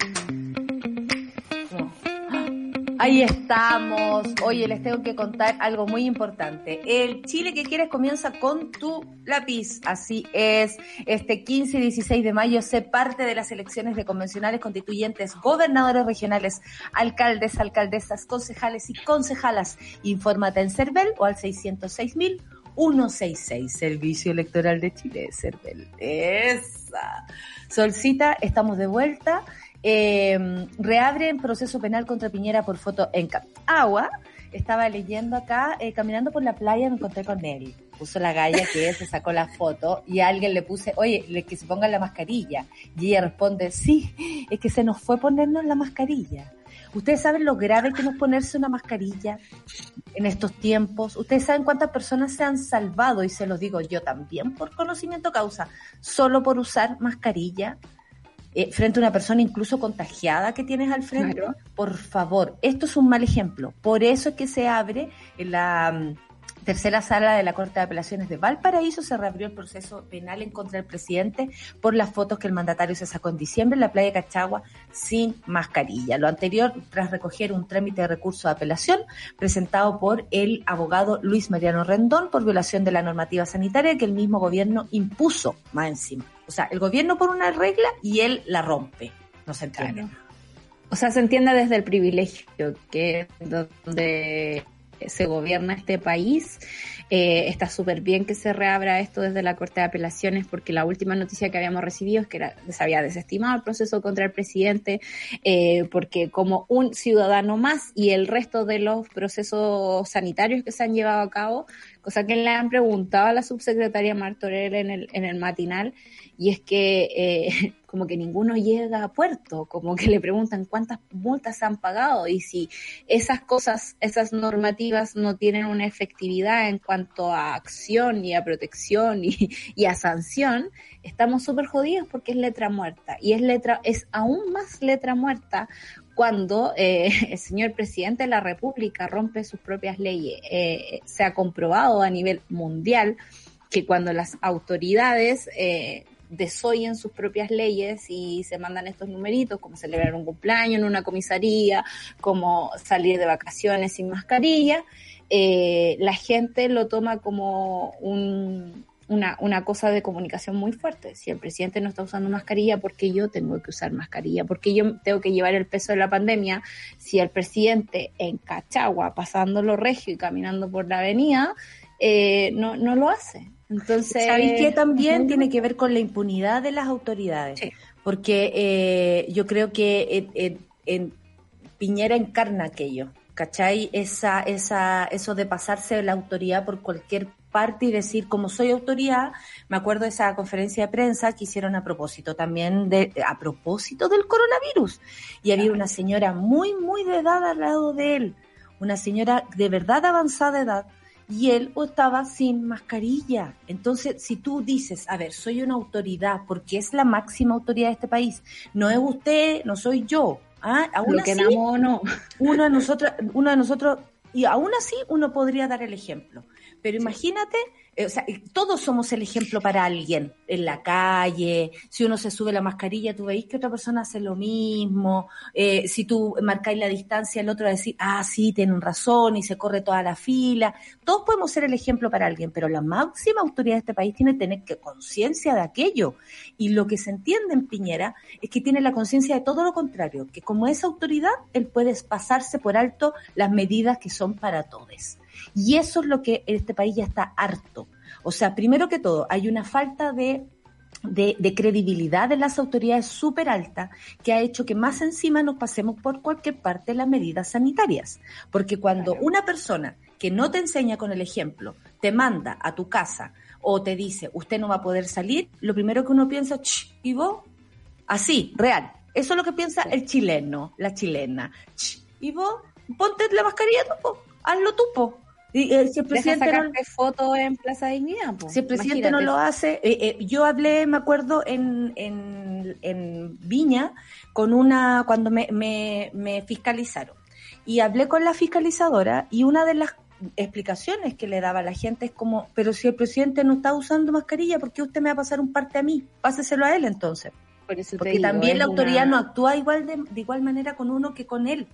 Ahí estamos. Oye, les tengo que contar algo muy importante. El Chile que quieres comienza con tu lápiz. Así es. Este 15 y 16 de mayo sé parte de las elecciones de convencionales constituyentes, gobernadores regionales, alcaldes, alcaldesas, concejales y concejalas. Infórmate en CERVEL o al 606 mil 166, Servicio Electoral de Chile, CERVEL. Esa. Solcita, estamos de vuelta. Eh, reabren proceso penal contra Piñera por foto en Agua. Estaba leyendo acá, eh, caminando por la playa, me encontré con él. Puso la galla que se sacó la foto y alguien le puse, oye, que se ponga la mascarilla. Y ella responde, sí, es que se nos fue ponernos la mascarilla. Ustedes saben lo grave que es ponerse una mascarilla en estos tiempos. Ustedes saben cuántas personas se han salvado, y se los digo yo también por conocimiento causa, solo por usar mascarilla. Eh, frente a una persona incluso contagiada que tienes al frente, por favor, esto es un mal ejemplo. Por eso es que se abre la mm, tercera sala de la Corte de Apelaciones de Valparaíso se reabrió el proceso penal en contra del presidente por las fotos que el mandatario se sacó en diciembre en la playa de Cachagua sin mascarilla. Lo anterior tras recoger un trámite de recurso de apelación presentado por el abogado Luis Mariano Rendón por violación de la normativa sanitaria que el mismo gobierno impuso más encima. O sea, el gobierno pone una regla y él la rompe. No se entiende. O sea, se entiende desde el privilegio, que donde se gobierna este país. Eh, está súper bien que se reabra esto desde la Corte de Apelaciones porque la última noticia que habíamos recibido es que se había desestimado el proceso contra el presidente eh, porque como un ciudadano más y el resto de los procesos sanitarios que se han llevado a cabo, cosa que le han preguntado a la subsecretaria Martorell en el, en el matinal, y es que eh, como que ninguno llega a puerto, como que le preguntan cuántas multas han pagado y si esas cosas, esas normativas no tienen una efectividad en cuanto a acción y a protección y, a sanción, estamos súper jodidos porque es letra muerta y es letra, es aún más letra muerta cuando eh, el señor presidente de la República rompe sus propias leyes. Eh, se ha comprobado a nivel mundial que cuando las autoridades eh, desoyen sus propias leyes y se mandan estos numeritos, como celebrar un cumpleaños en una comisaría, como salir de vacaciones sin mascarilla, eh, la gente lo toma como un, una, una cosa de comunicación muy fuerte. Si el presidente no está usando mascarilla, ¿por qué yo tengo que usar mascarilla? ¿Por qué yo tengo que llevar el peso de la pandemia? Si el presidente en Cachagua, pasándolo regio y caminando por la avenida, eh, no, no lo hace. Entonces, ¿sabéis que también tiene que ver con la impunidad de las autoridades? Porque eh, yo creo que en Piñera encarna aquello, ¿cachai? Esa, esa, eso de pasarse la autoridad por cualquier parte y decir, como soy autoridad, me acuerdo de esa conferencia de prensa que hicieron a propósito también de, a propósito del coronavirus. Y había una señora muy, muy de edad al lado de él, una señora de verdad avanzada edad, y él estaba sin mascarilla. Entonces, si tú dices, a ver, soy una autoridad, porque es la máxima autoridad de este país, no es usted, no soy yo. ¿ah? Aún Lo que así, no. uno de nosotros, uno de nosotros, y aún así uno podría dar el ejemplo. Pero imagínate, o sea, todos somos el ejemplo para alguien, en la calle, si uno se sube la mascarilla, tú veis que otra persona hace lo mismo, eh, si tú marcáis la distancia, el otro va a decir, ah, sí, tienen razón, y se corre toda la fila. Todos podemos ser el ejemplo para alguien, pero la máxima autoridad de este país tiene que tener conciencia de aquello. Y lo que se entiende en Piñera es que tiene la conciencia de todo lo contrario, que como es autoridad, él puede pasarse por alto las medidas que son para todos. Y eso es lo que este país ya está harto. O sea, primero que todo, hay una falta de de, credibilidad de las autoridades súper alta que ha hecho que más encima nos pasemos por cualquier parte las medidas sanitarias. Porque cuando una persona que no te enseña con el ejemplo te manda a tu casa o te dice usted no va a poder salir, lo primero que uno piensa, ¿y vos? Así, real. Eso es lo que piensa el chileno, la chilena. ¿Y vos? Ponte la mascarilla, tú, hazlo tú, po. Eh, si el presidente no, foto en Plaza Dignidad. Si el presidente no lo hace, eh, eh, yo hablé, me acuerdo, en, en, en Viña con una, cuando me, me, me, fiscalizaron. Y hablé con la fiscalizadora y una de las explicaciones que le daba a la gente es como, pero si el presidente no está usando mascarilla, ¿por qué usted me va a pasar un parte a mí? Páseselo a él entonces. Porque también la autoridad no actúa igual de, de, igual manera con uno que con él.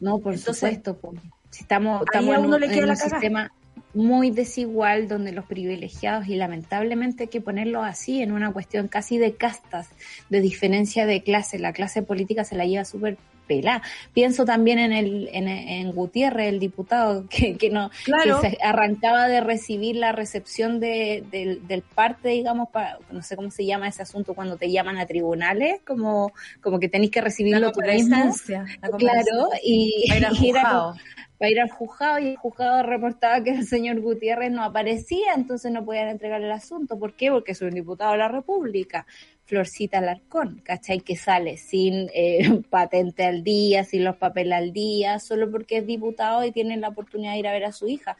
No, por supuesto. Pues estamos, estamos en un, sistema muy desigual donde los privilegiados, y lamentablemente hay que ponerlo así, en una cuestión casi de castas, de diferencia de clase, la clase política se la lleva súper pelá. Pienso también en el en, Gutiérrez, el diputado, que, que no se arrancaba de recibir la recepción de, del parte, digamos, para, no sé cómo se llama ese asunto cuando te llaman a tribunales, como, como que tenéis que recibirlo tú mismo. Claro, y, y era para ir al juzgado y el juzgado reportaba que el señor Gutiérrez no aparecía, entonces no podían entregar el asunto. ¿Por qué? Porque es un diputado de la República. Florcita Alarcón, ¿cachai? Que sale sin eh, patente al día, sin los papeles al día, solo porque es diputado y tiene la oportunidad de ir a ver a su hija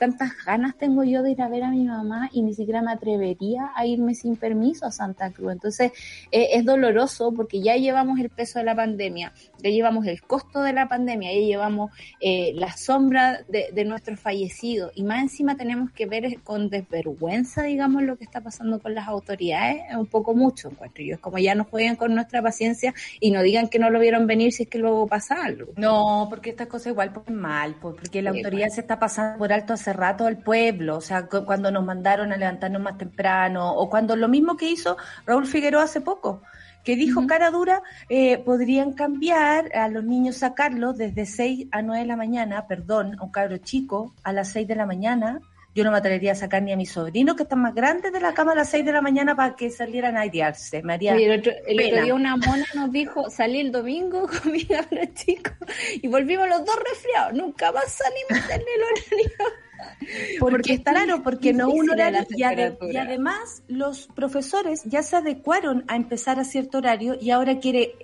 tantas ganas tengo yo de ir a ver a mi mamá y ni siquiera me atrevería a irme sin permiso a Santa Cruz. Entonces eh, es doloroso porque ya llevamos el peso de la pandemia, ya llevamos el costo de la pandemia, ya llevamos eh, la sombra de, de nuestros fallecidos y más encima tenemos que ver con desvergüenza, digamos, lo que está pasando con las autoridades, es un poco mucho, encuentro yo. Es como ya no jueguen con nuestra paciencia y no digan que no lo vieron venir si es que luego pasa algo. No, porque estas cosas igual pues mal, porque la autoridad se está pasando por alto hace rato al pueblo, o sea, cuando nos mandaron a levantarnos más temprano, o cuando lo mismo que hizo Raúl Figueroa hace poco, que dijo cara dura, eh, podrían cambiar a los niños, sacarlos desde 6 a 9 de la mañana, perdón, a un cabro chico, a las 6 de la mañana. Yo no me atrevería a sacar ni a mis sobrinos, que están más grandes de la cama a las 6 de la mañana para que salieran a airearse. Me haría el, otro, el otro, día una mona nos dijo, salí el domingo con mi cabro chico y volvimos los dos resfriados. Nunca más salimos del horario. Porque, claro, porque no un horario y, además los profesores ya se adecuaron a empezar a cierto horario y ahora quiere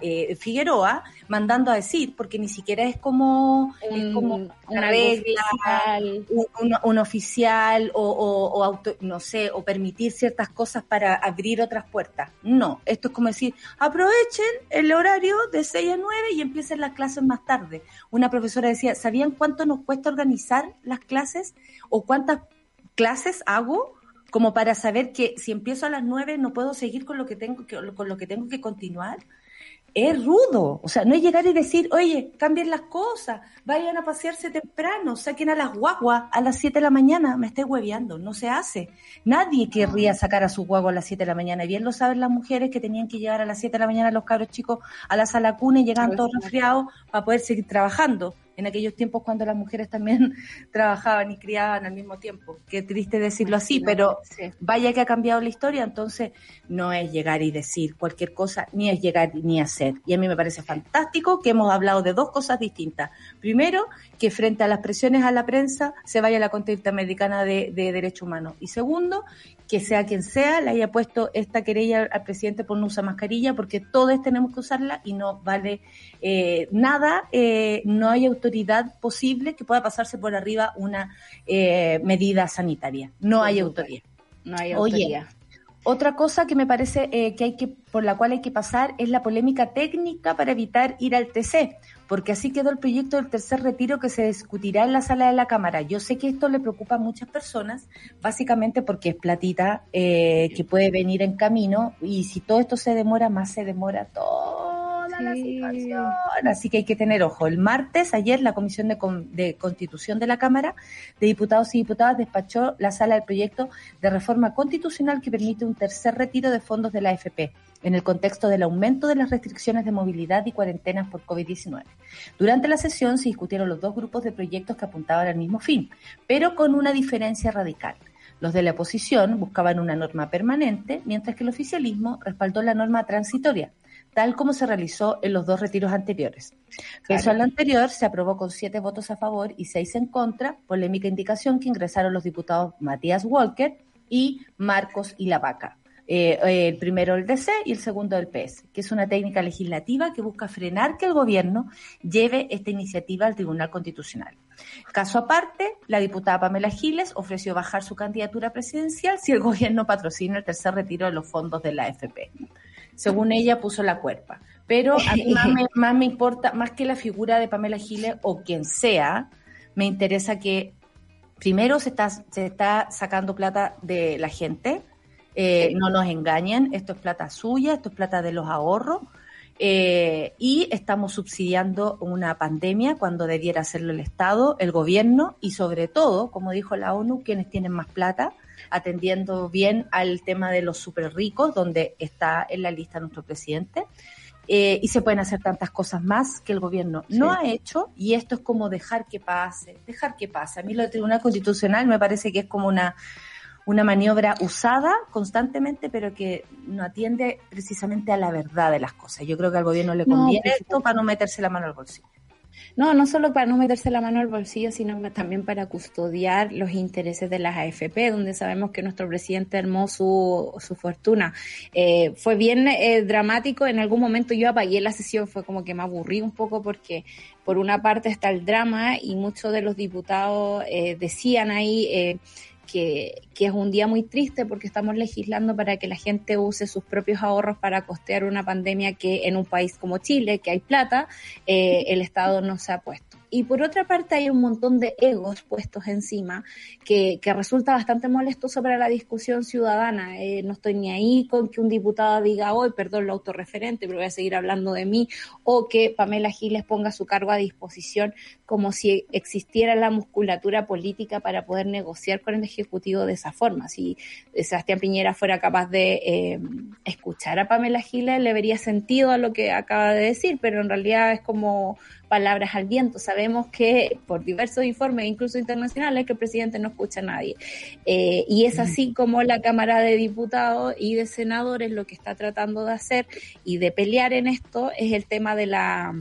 eh, Figueroa mandando a decir, porque ni siquiera es como, un, una regla, un, oficial o, o, auto, no sé, o permitir ciertas cosas para abrir otras puertas. No, esto es como decir, aprovechen el horario de 6 a 9 y empiecen las clases más tarde. Una profesora decía, ¿sabían cuánto nos cuesta organizar las clases o cuántas clases hago? como para saber que si empiezo a las 9 no puedo seguir con lo que tengo que, con lo que tengo que continuar es rudo. O sea, no es llegar y decir, oye, cambien las cosas, vayan a pasearse temprano, saquen a las guaguas a las 7 de la mañana. Me estoy hueveando, no se hace. Nadie querría sacar a su guagua a las 7 de la mañana. Y bien lo saben las mujeres que tenían que llevar a las 7 de la mañana los cabros chicos a la sala cuna y llegaban todos resfriados para poder seguir trabajando en aquellos tiempos cuando las mujeres también trabajaban y criaban al mismo tiempo. Qué triste decirlo así, pero vaya que ha cambiado la historia, entonces no es llegar y decir cualquier cosa, ni es llegar ni hacer. Y a mí me parece fantástico que hemos hablado de dos cosas distintas. Primero, que frente a las presiones a la prensa se vaya la Corte Interamericana de, de Derechos Humanos. Y segundo, que sea quien sea, le haya puesto esta querella al presidente por no usar mascarilla, porque todos tenemos que usarla y no vale eh, nada, eh, no hay autoridad posible que pueda pasarse por arriba una eh, medida sanitaria. No hay autoridad. No hay autoridad. Otra cosa que me parece eh, que hay que, por la cual hay que pasar es la polémica técnica para evitar ir al TC, porque así quedó el proyecto del tercer retiro que se discutirá en la sala de la Cámara. Yo sé que esto le preocupa a muchas personas, básicamente porque es platita eh, que puede venir en camino y si todo esto se demora, más se demora todo la situación. Así que hay que tener ojo. El martes, ayer, la Comisión de, Constitución de la Cámara de Diputados y Diputadas despachó la sala del proyecto de reforma constitucional que permite un tercer retiro de fondos de la AFP en el contexto del aumento de las restricciones de movilidad y cuarentenas por COVID-19. Durante la sesión se discutieron los dos grupos de proyectos que apuntaban al mismo fin, pero con una diferencia radical. Los de la oposición buscaban una norma permanente, mientras que el oficialismo respaldó la norma transitoria, tal como se realizó en los dos retiros anteriores. Eso al anterior se aprobó con siete votos a favor y seis en contra, polémica indicación que ingresaron los diputados Matías Walker y Marcos y Eh, el primero el DC y el segundo el PS, que es una técnica legislativa que busca frenar que el gobierno lleve esta iniciativa al Tribunal Constitucional. Caso aparte, la diputada Pamela Giles ofreció bajar su candidatura presidencial si el gobierno patrocina el tercer retiro de los fondos de la AFP según ella puso la cuerpa. Pero a mí más me, importa, más que la figura de Pamela Giles o quien sea, me interesa que primero se está, se está sacando plata de la gente, eh, no nos engañen, esto es plata suya, esto es plata de los ahorros, eh, y estamos subsidiando una pandemia cuando debiera hacerlo el Estado, el gobierno y sobre todo, como dijo la ONU, quienes tienen más plata, atendiendo bien al tema de los super ricos, donde está en la lista nuestro presidente. Eh, y se pueden hacer tantas cosas más que el gobierno no ha hecho y esto es como dejar que pase, dejar que pase. A mí lo del Tribunal Constitucional me parece que es como una, una maniobra usada constantemente, pero que no atiende precisamente a la verdad de las cosas. Yo creo que al gobierno le conviene esto para no meterse la mano al bolsillo. No, no solo para no meterse la mano al bolsillo, sino también para custodiar los intereses de las AFP, donde sabemos que nuestro presidente armó su, su fortuna. Eh, fue bien eh, dramático, en algún momento yo apagué la sesión, fue como que me aburrí un poco porque por una parte está el drama y muchos de los diputados eh, decían ahí que, es un día muy triste porque estamos legislando para que la gente use sus propios ahorros para costear una pandemia que en un país como Chile, que hay plata, eh, el Estado no se ha puesto. Y por otra parte hay un montón de egos puestos encima que, que resulta bastante molesto sobre la discusión ciudadana. Eh, no estoy ni ahí con que un diputado diga, hoy, perdón, lo autorreferente, pero voy a seguir hablando de mí, o que Pamela Giles ponga su cargo a disposición como si existiera la musculatura política para poder negociar con el Ejecutivo de esa forma. Si Sebastián Piñera fuera capaz de eh, escuchar a Pamela Giles, le vería sentido a lo que acaba de decir, pero en realidad es como palabras al viento. Sabemos que por diversos informes, incluso internacionales, que el presidente no escucha a nadie. Eh, y es así como la Cámara de Diputados y de Senadores lo que está tratando de hacer y de pelear en esto es el tema de la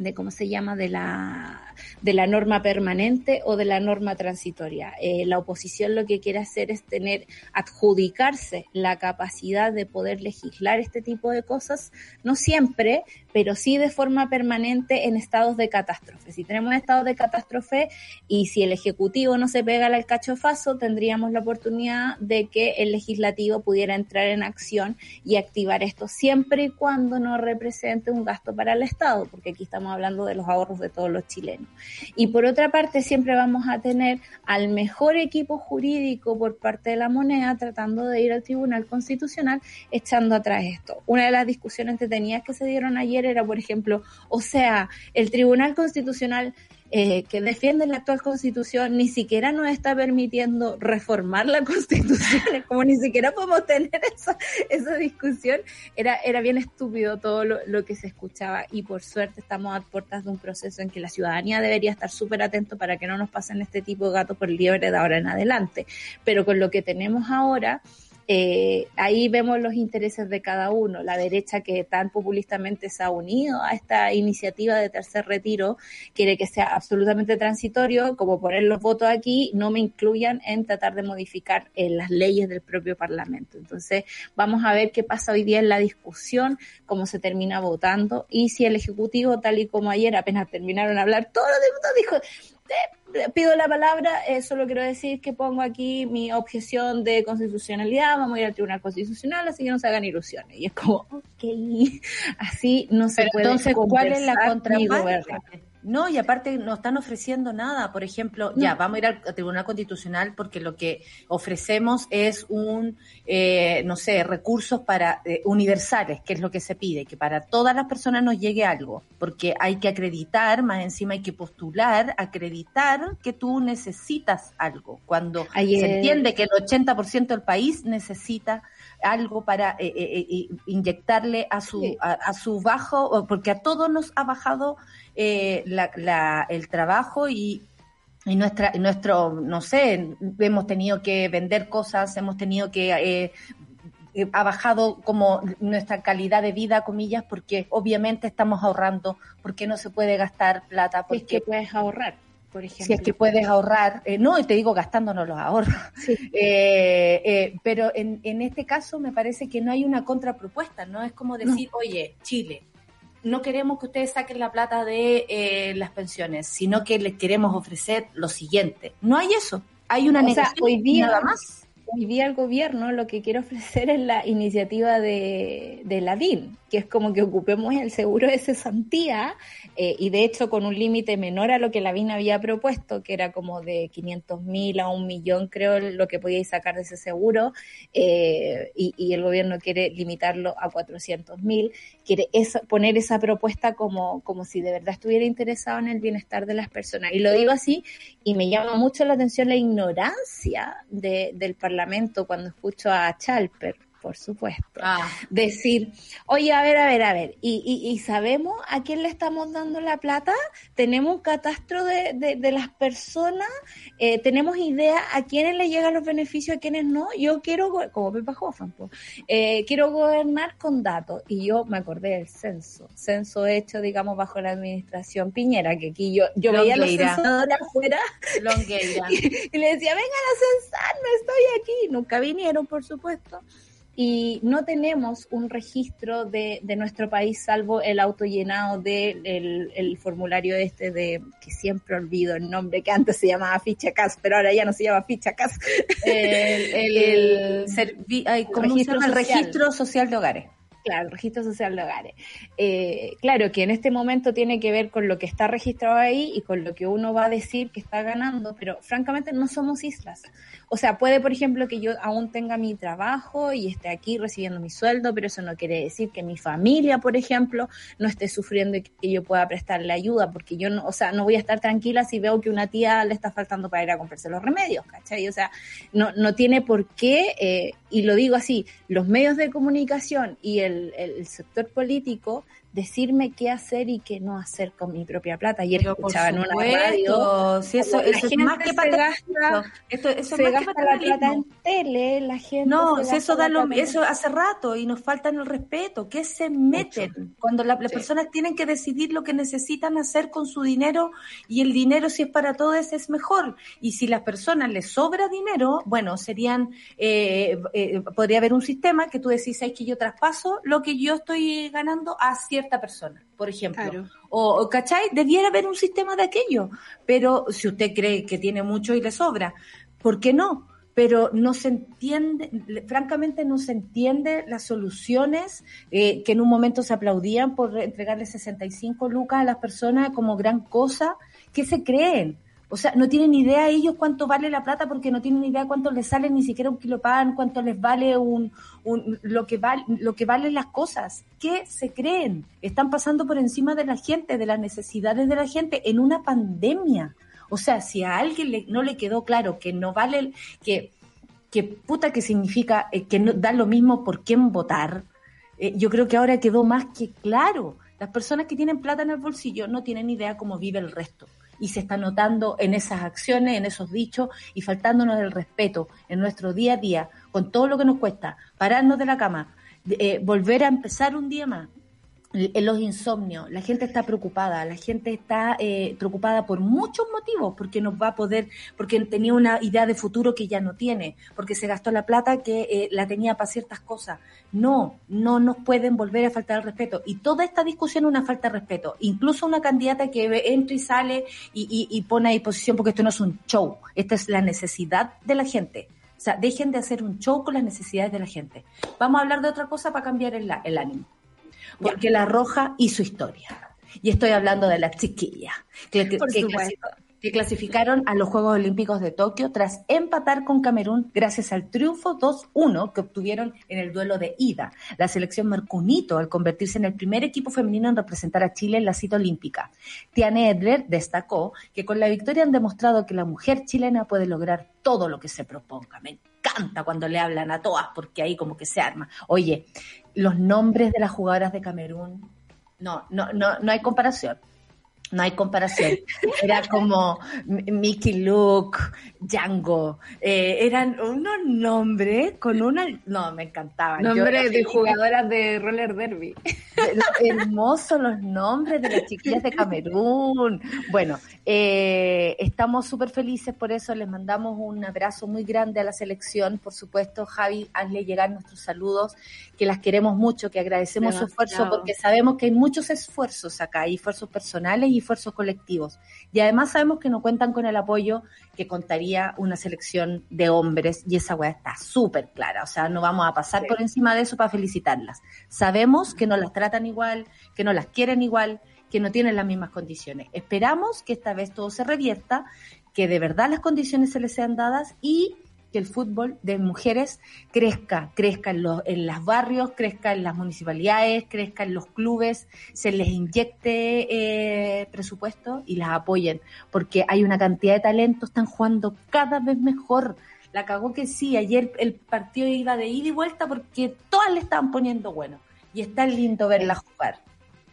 de cómo se llama, de la de la norma permanente o de la norma transitoria. Eh, la oposición lo que quiere hacer es tener, adjudicarse la capacidad de poder legislar este tipo de cosas, no siempre, pero sí de forma permanente en estados de catástrofe. Si tenemos estados de catástrofe y si el Ejecutivo no se pega al cachofazo, tendríamos la oportunidad de que el legislativo pudiera entrar en acción y activar esto siempre y cuando no represente un gasto para el Estado, porque aquí estamos hablando de los ahorros de todos los chilenos. Y por otra parte, siempre vamos a tener al mejor equipo jurídico por parte de la moneda tratando de ir al Tribunal Constitucional echando atrás esto. Una de las discusiones entretenidas que se dieron ayer era, por ejemplo, o sea, el Tribunal Constitucional eh, que defiende la actual constitución ni siquiera nos está permitiendo reformar la constitución, como ni siquiera podemos tener esa, esa discusión, era, era bien estúpido todo lo, lo, que se escuchaba y por suerte estamos a puertas de un proceso en que la ciudadanía debería estar súper atento para que no nos pasen este tipo de gatos por liebre de ahora en adelante. Pero con lo que tenemos ahora, eh, ahí vemos los intereses de cada uno. La derecha que tan populistamente se ha unido a esta iniciativa de tercer retiro quiere que sea absolutamente transitorio, como poner los votos aquí, no me incluyan en tratar de modificar eh, las leyes del propio Parlamento. Entonces, vamos a ver qué pasa hoy día en la discusión, cómo se termina votando y si el Ejecutivo, tal y como ayer apenas terminaron de hablar, todos los diputados dijo, pido la palabra, eh, solo quiero decir que pongo aquí mi objeción de constitucionalidad, vamos a ir al Tribunal Constitucional, así que no se hagan ilusiones. Y es como, ok, así no se puede Entonces, ¿cuál es la contraparte? No, y aparte no están ofreciendo nada. Por ejemplo, ya, vamos a ir al Tribunal Constitucional porque lo que ofrecemos es un, eh, no sé, recursos para eh, universales, que es lo que se pide, que para todas las personas nos llegue algo, porque hay que acreditar, más encima hay que postular, acreditar que tú necesitas algo. Cuando se entiende que el 80% del país necesita algo para eh, eh, eh, inyectarle a su, a, su bajo, porque a todos nos ha bajado la, el trabajo y, y nuestra, nuestro, no sé, hemos tenido que vender cosas, hemos tenido que ha bajado como nuestra calidad de vida, comillas, porque obviamente estamos ahorrando, porque no se puede gastar plata. Porque es que puedes ahorrar por ejemplo. Si es que puedes ahorrar, eh, no, y te digo gastándonos los ahorros, eh, eh, pero en, en, este caso me parece que no hay una contrapropuesta, ¿no? Es como decir, oye, Chile, no queremos que ustedes saquen la plata de las pensiones, sino que les queremos ofrecer lo siguiente. No hay eso, hay una o hoy día, nada más. Hoy día el gobierno lo que quiere ofrecer es la iniciativa de, de la DIN, que es como que ocupemos el seguro de cesantía eh, y de hecho con un límite menor a lo que la VIN había propuesto, que era como de 500 mil a un millón, creo, lo que podíais sacar de ese seguro, eh, y, el gobierno quiere limitarlo a 400 mil, quiere esa, poner esa propuesta como, como si de verdad estuviera interesado en el bienestar de las personas. Y lo digo así, y me llama mucho la atención la ignorancia de, del Parlamento cuando escucho a Chalper por supuesto. Ah. Decir, oye, a ver, a ver, a ver, ¿y, y, sabemos a quién le estamos dando la plata? ¿Tenemos un catastro de, de, las personas? Eh, ¿Tenemos idea a quiénes le llegan los beneficios, a quiénes no? Yo quiero, como Pepa Hoffman, eh, quiero gobernar con datos. Y yo me acordé del censo, censo hecho, digamos, bajo la administración Piñera, que aquí yo, yo veía a los censadores afuera y, y, le decía, vengan a censar, no estoy aquí. Nunca vinieron, por supuesto y no tenemos un registro de, de nuestro país salvo el auto llenado del de el, formulario este de que siempre olvido el nombre que antes se llamaba ficha CAS pero ahora ya no se llama ficha CAS. El, el, registro, el registro social de hogares Claro, registro social de hogares. Eh, claro que en este momento tiene que ver con lo que está registrado ahí y con lo que uno va a decir que está ganando, pero francamente no somos islas. O sea, puede, por ejemplo, que yo aún tenga mi trabajo y esté aquí recibiendo mi sueldo, pero eso no quiere decir que mi familia, por ejemplo, no esté sufriendo y que yo pueda prestarle ayuda, porque yo no, o sea, no voy a estar tranquila si veo que una tía le está faltando para ir a comprarse los remedios, ¿cachai? O sea, no, no tiene por qué, eh, y lo digo así, los medios de comunicación y el, sector político decirme qué hacer y qué no hacer con mi propia plata. Ayer escuchaba en una radio. Si eso, eso es más que se gasta, eso se gasta la plata en tele, la gente. No, si eso da lo, eso hace rato y nos falta el respeto. ¿Qué se meten cuando las personas tienen que decidir lo que necesitan hacer con su dinero y el dinero si es para todos es mejor? Y si las personas les sobra dinero, bueno, serían, eh, eh, podría haber un sistema que tú decís, es que yo traspaso lo que yo estoy ganando a cierta persona, por ejemplo. O, ¿cachai? Debiera haber un sistema de aquello. Pero si usted cree que tiene mucho y le sobra, ¿por qué no? pero no se entiende, francamente no se entiende las soluciones eh, que en un momento se aplaudían por entregarle 65 lucas a las personas como gran cosa, ¿qué se creen? O sea, no tienen idea ellos cuánto vale la plata porque no tienen idea cuánto les sale ni siquiera un kilo pan, cuánto les vale un, lo que vale lo que valen las cosas. ¿Qué se creen? Están pasando por encima de la gente, de las necesidades de la gente en una pandemia. O sea, si a alguien le, no le quedó claro que no vale que que puta que significa eh, que no da lo mismo por quién votar, eh, yo creo que ahora quedó más que claro. Las personas que tienen plata en el bolsillo no tienen idea cómo vive el resto y se está notando en esas acciones, en esos dichos y faltándonos el respeto en nuestro día a día, con todo lo que nos cuesta, pararnos de la cama, eh, volver a empezar un día más, los insomnios, la gente está preocupada, la gente está eh, preocupada por muchos motivos, porque no va a poder, porque tenía una idea de futuro que ya no tiene, porque se gastó la plata que eh, la tenía para ciertas cosas. No, no nos pueden volver a faltar el respeto. Y toda esta discusión es una falta de respeto. Incluso una candidata que entra y sale y, y, pone a disposición, porque esto no es un show, esta es la necesidad de la gente. O sea, dejen de hacer un show con las necesidades de la gente. Vamos a hablar de otra cosa para cambiar el, el ánimo porque La Roja hizo historia. Y estoy hablando de las chiquillas, que, que, clasificaron a los Juegos Olímpicos de Tokio tras empatar con Camerún gracias al triunfo 2-1 que obtuvieron en el duelo de ida. La selección Mercunito al convertirse en el primer equipo femenino en representar a Chile en la cita olímpica. Tiane Edler destacó que con la victoria han demostrado que la mujer chilena puede lograr todo lo que se proponga. Me encanta cuando le hablan a todas porque ahí como que se arma. Oye, los nombres de las jugadoras de Camerún, no, no, no, no hay comparación. No hay comparación. Era como Mickey Luke, Django. Eh, eran unos nombres con una. No, me encantaban. Nombres de jugadoras de roller derby. Hermosos los nombres de las chiquillas de Camerún. Bueno, eh, estamos súper felices por eso. Les mandamos un abrazo muy grande a la selección. Por supuesto, Javi, hazle llegar nuestros saludos, que las queremos mucho, que agradecemos su esfuerzo, porque sabemos que hay muchos esfuerzos acá, hay esfuerzos personales y esfuerzos colectivos. Y además sabemos que no cuentan con el apoyo que contaría una selección de hombres y esa weá está súper clara. O sea, no vamos a pasar por encima de eso para felicitarlas. Sabemos que no las tratan igual, que no las quieren igual, que no tienen las mismas condiciones. Esperamos que esta vez todo se revierta, que de verdad las condiciones se les sean dadas y que el fútbol de mujeres crezca, crezca en los, en los barrios, crezca en las municipalidades, crezca en los clubes, se les inyecte eh, presupuesto y las apoyen, porque hay una cantidad de talentos, están jugando cada vez mejor. La cagó que sí, ayer el partido iba de ida y vuelta porque todas le estaban poniendo bueno. Y está lindo verla jugar.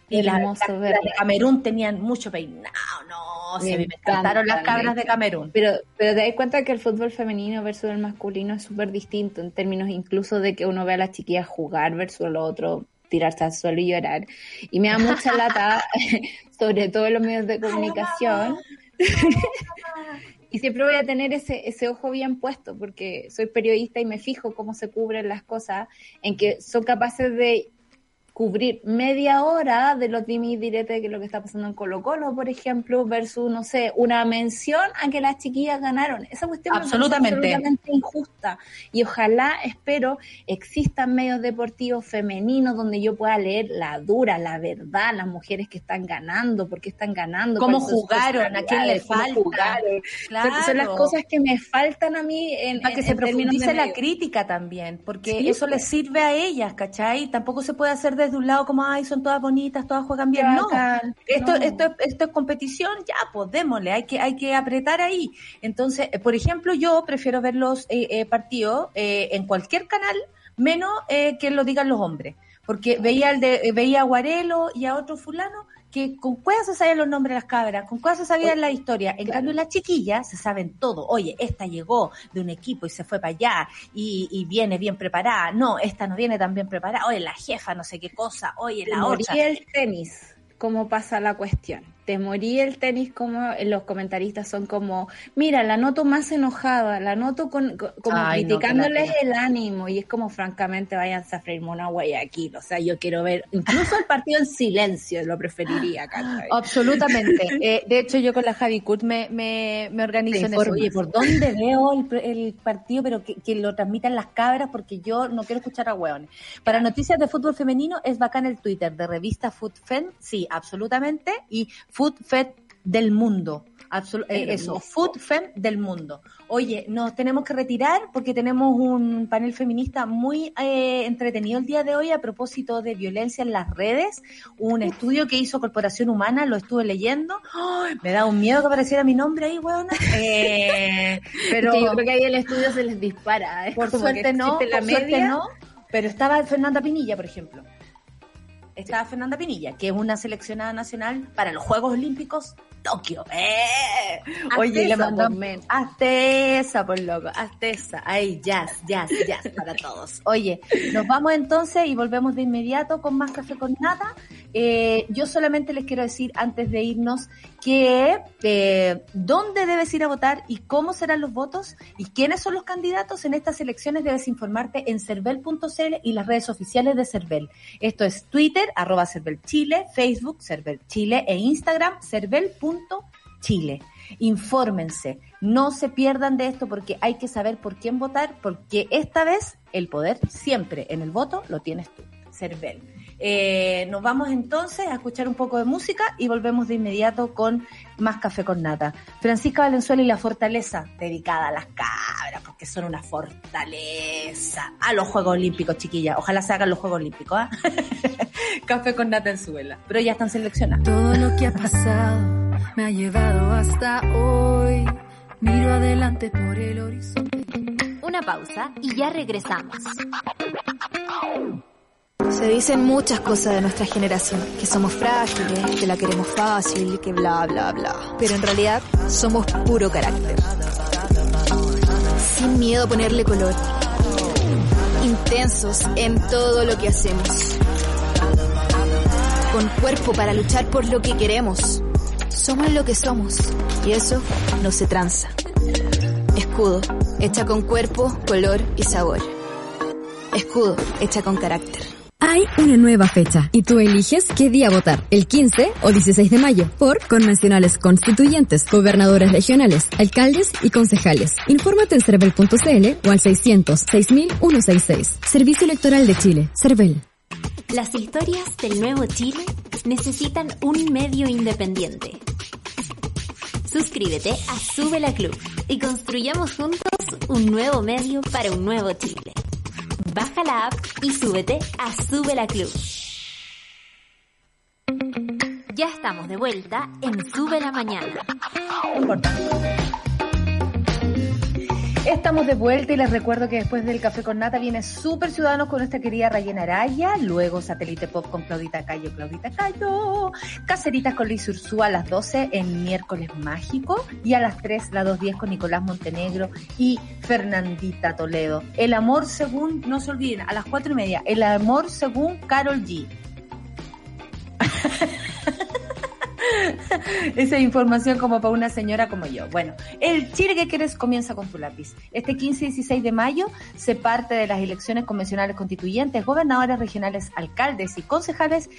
Y las, de Camerún tenían mucho peinado, no, se me, encantaron las cabras de Camerún. Pero, pero te das cuenta que el fútbol femenino versus el masculino es súper distinto en términos incluso de que uno ve a las chiquillas jugar versus el otro tirarse al suelo y llorar. Y me da mucha lata, sobre todo en los medios de comunicación. y siempre voy a tener ese, ese ojo bien puesto porque soy periodista y me fijo cómo se cubren las cosas, en que son capaces de cubrir media hora de los dimis diretes que lo que está pasando en Colo Colo, por ejemplo, versus, no sé, una mención a que las chiquillas ganaron. Esa cuestión absolutamente. es absolutamente injusta. Y ojalá, espero, existan medios deportivos femeninos donde yo pueda leer la dura, la verdad, las mujeres que están ganando, por qué están ganando. Cómo jugaron, a quién le falta. Son, las cosas que me faltan a mí en, Para que se profundice la crítica también, porque eso les sirve a ellas, ¿cachai? Tampoco se puede hacer de de un lado como, ay, son todas bonitas, todas juegan bien. No, esto, Esto, esto es competición, ya, pues démosle, hay que, hay que apretar ahí. Entonces, eh, por ejemplo, yo prefiero ver los eh, eh, partidos en cualquier canal, menos que lo digan los hombres porque veía, el de, veía a Guarelo y a otro fulano que con cuál se sabían los nombres de las cabras, con cuál se sabían la historia. En cambio, las chiquillas se saben todo. Oye, esta llegó de un equipo y se fue para allá y, viene bien preparada. No, esta no viene tan bien preparada. Oye, la jefa, no sé qué cosa. Oye, la otra. Y el tenis, ¿cómo pasa la cuestión? Te morí el tenis como los comentaristas son como, mira, la noto más enojada, la noto con, como criticándoles el ánimo y es como francamente váyanse a freírme una Guayaquil, o sea, yo quiero ver incluso el partido en silencio, lo preferiría acá. Absolutamente. Eh, de hecho, yo con la Javi Kut me, me, me organizo en eso. Oye, ¿por dónde veo el, partido, pero que, lo transmitan las cabras porque yo no quiero escuchar a hueones? Para noticias de fútbol femenino es bacán el Twitter de revista FootFen, sí, absolutamente, y Food Fed del mundo. Eh, eso, Food Fem del mundo. Oye, nos tenemos que retirar porque tenemos un panel feminista muy eh, entretenido el día de hoy a propósito de violencia en las redes. Un estudio que hizo Corporación Humana, lo estuve leyendo. me da un miedo que apareciera mi nombre ahí, weona. Eh, pero yo creo que ahí el estudio se les dispara. Por suerte no, por suerte no. Pero estaba Fernanda Pinilla, por ejemplo estaba Fernanda Pinilla, que es una seleccionada nacional para los Juegos Olímpicos Tokio. ¡Eh! Oye, le mandó hazte esa, por loco, hazte esa. Ahí, jazz, jazz, jazz para todos. Oye, nos vamos entonces y volvemos de inmediato con más café con nada. Eh, yo solamente les quiero decir antes de irnos que eh, dónde debes ir a votar y cómo serán los votos y quiénes son los candidatos en estas elecciones debes informarte en cervel.cl y las redes oficiales de Cervel. Esto es Twitter, arroba Cervel Chile, Facebook, Cervel Chile e Instagram, cervel.chile. Infórmense, no se pierdan de esto porque hay que saber por quién votar, porque esta vez el poder siempre en el voto lo tienes tú, Cervel. Eh, nos vamos entonces a escuchar un poco de música y volvemos de inmediato con más café con nata. Francisca Valenzuela y la fortaleza, dedicada a las cabras, porque son una fortaleza. A los Juegos Olímpicos, chiquilla. Ojalá se hagan los Juegos Olímpicos. ¿ah? café con nata en suela. Pero ya están seleccionados. Todo lo que ha pasado me ha llevado hasta hoy. Miro adelante por el horizonte. Una pausa y ya regresamos. Se dicen muchas cosas de nuestra generación, que somos frágiles, que la queremos fácil, que bla, bla, bla. Pero en realidad somos puro carácter. Sin miedo a ponerle color. Intensos en todo lo que hacemos. Con cuerpo para luchar por lo que queremos. Somos lo que somos. Y eso no se tranza. Escudo, hecha con cuerpo, color y sabor. Escudo, hecha con carácter. Hay una nueva fecha y tú eliges qué día votar, el 15 o 16 de mayo, por convencionales constituyentes, gobernadores regionales, alcaldes y concejales. Infórmate en cervel.cl o al 600 6166. Servicio Electoral de Chile, Cervel. Las historias del nuevo Chile necesitan un medio independiente. Suscríbete a Sube la Club y construyamos juntos un nuevo medio para un nuevo Chile. Baja la app y súbete a Sube la Club. Ya estamos de vuelta en Sube la Mañana. Estamos de vuelta y les recuerdo que después del Café con Nata viene Super Ciudadanos con nuestra querida Rayena Araya, luego Satélite Pop con Claudita Cayo, Claudita Cayo, Caceritas con Luis Ursúa a las 12 en Miércoles Mágico y a las 3 la 2.10 con Nicolás Montenegro y Fernandita Toledo. El amor según, no se olviden, a las 4 y media, el amor según Carol G. Esa información como para una señora como yo. Bueno, el Chile que quieres comienza con tu lápiz. Este 15 y 16 de mayo se parte de las elecciones convencionales constituyentes, gobernadores regionales, alcaldes y concejales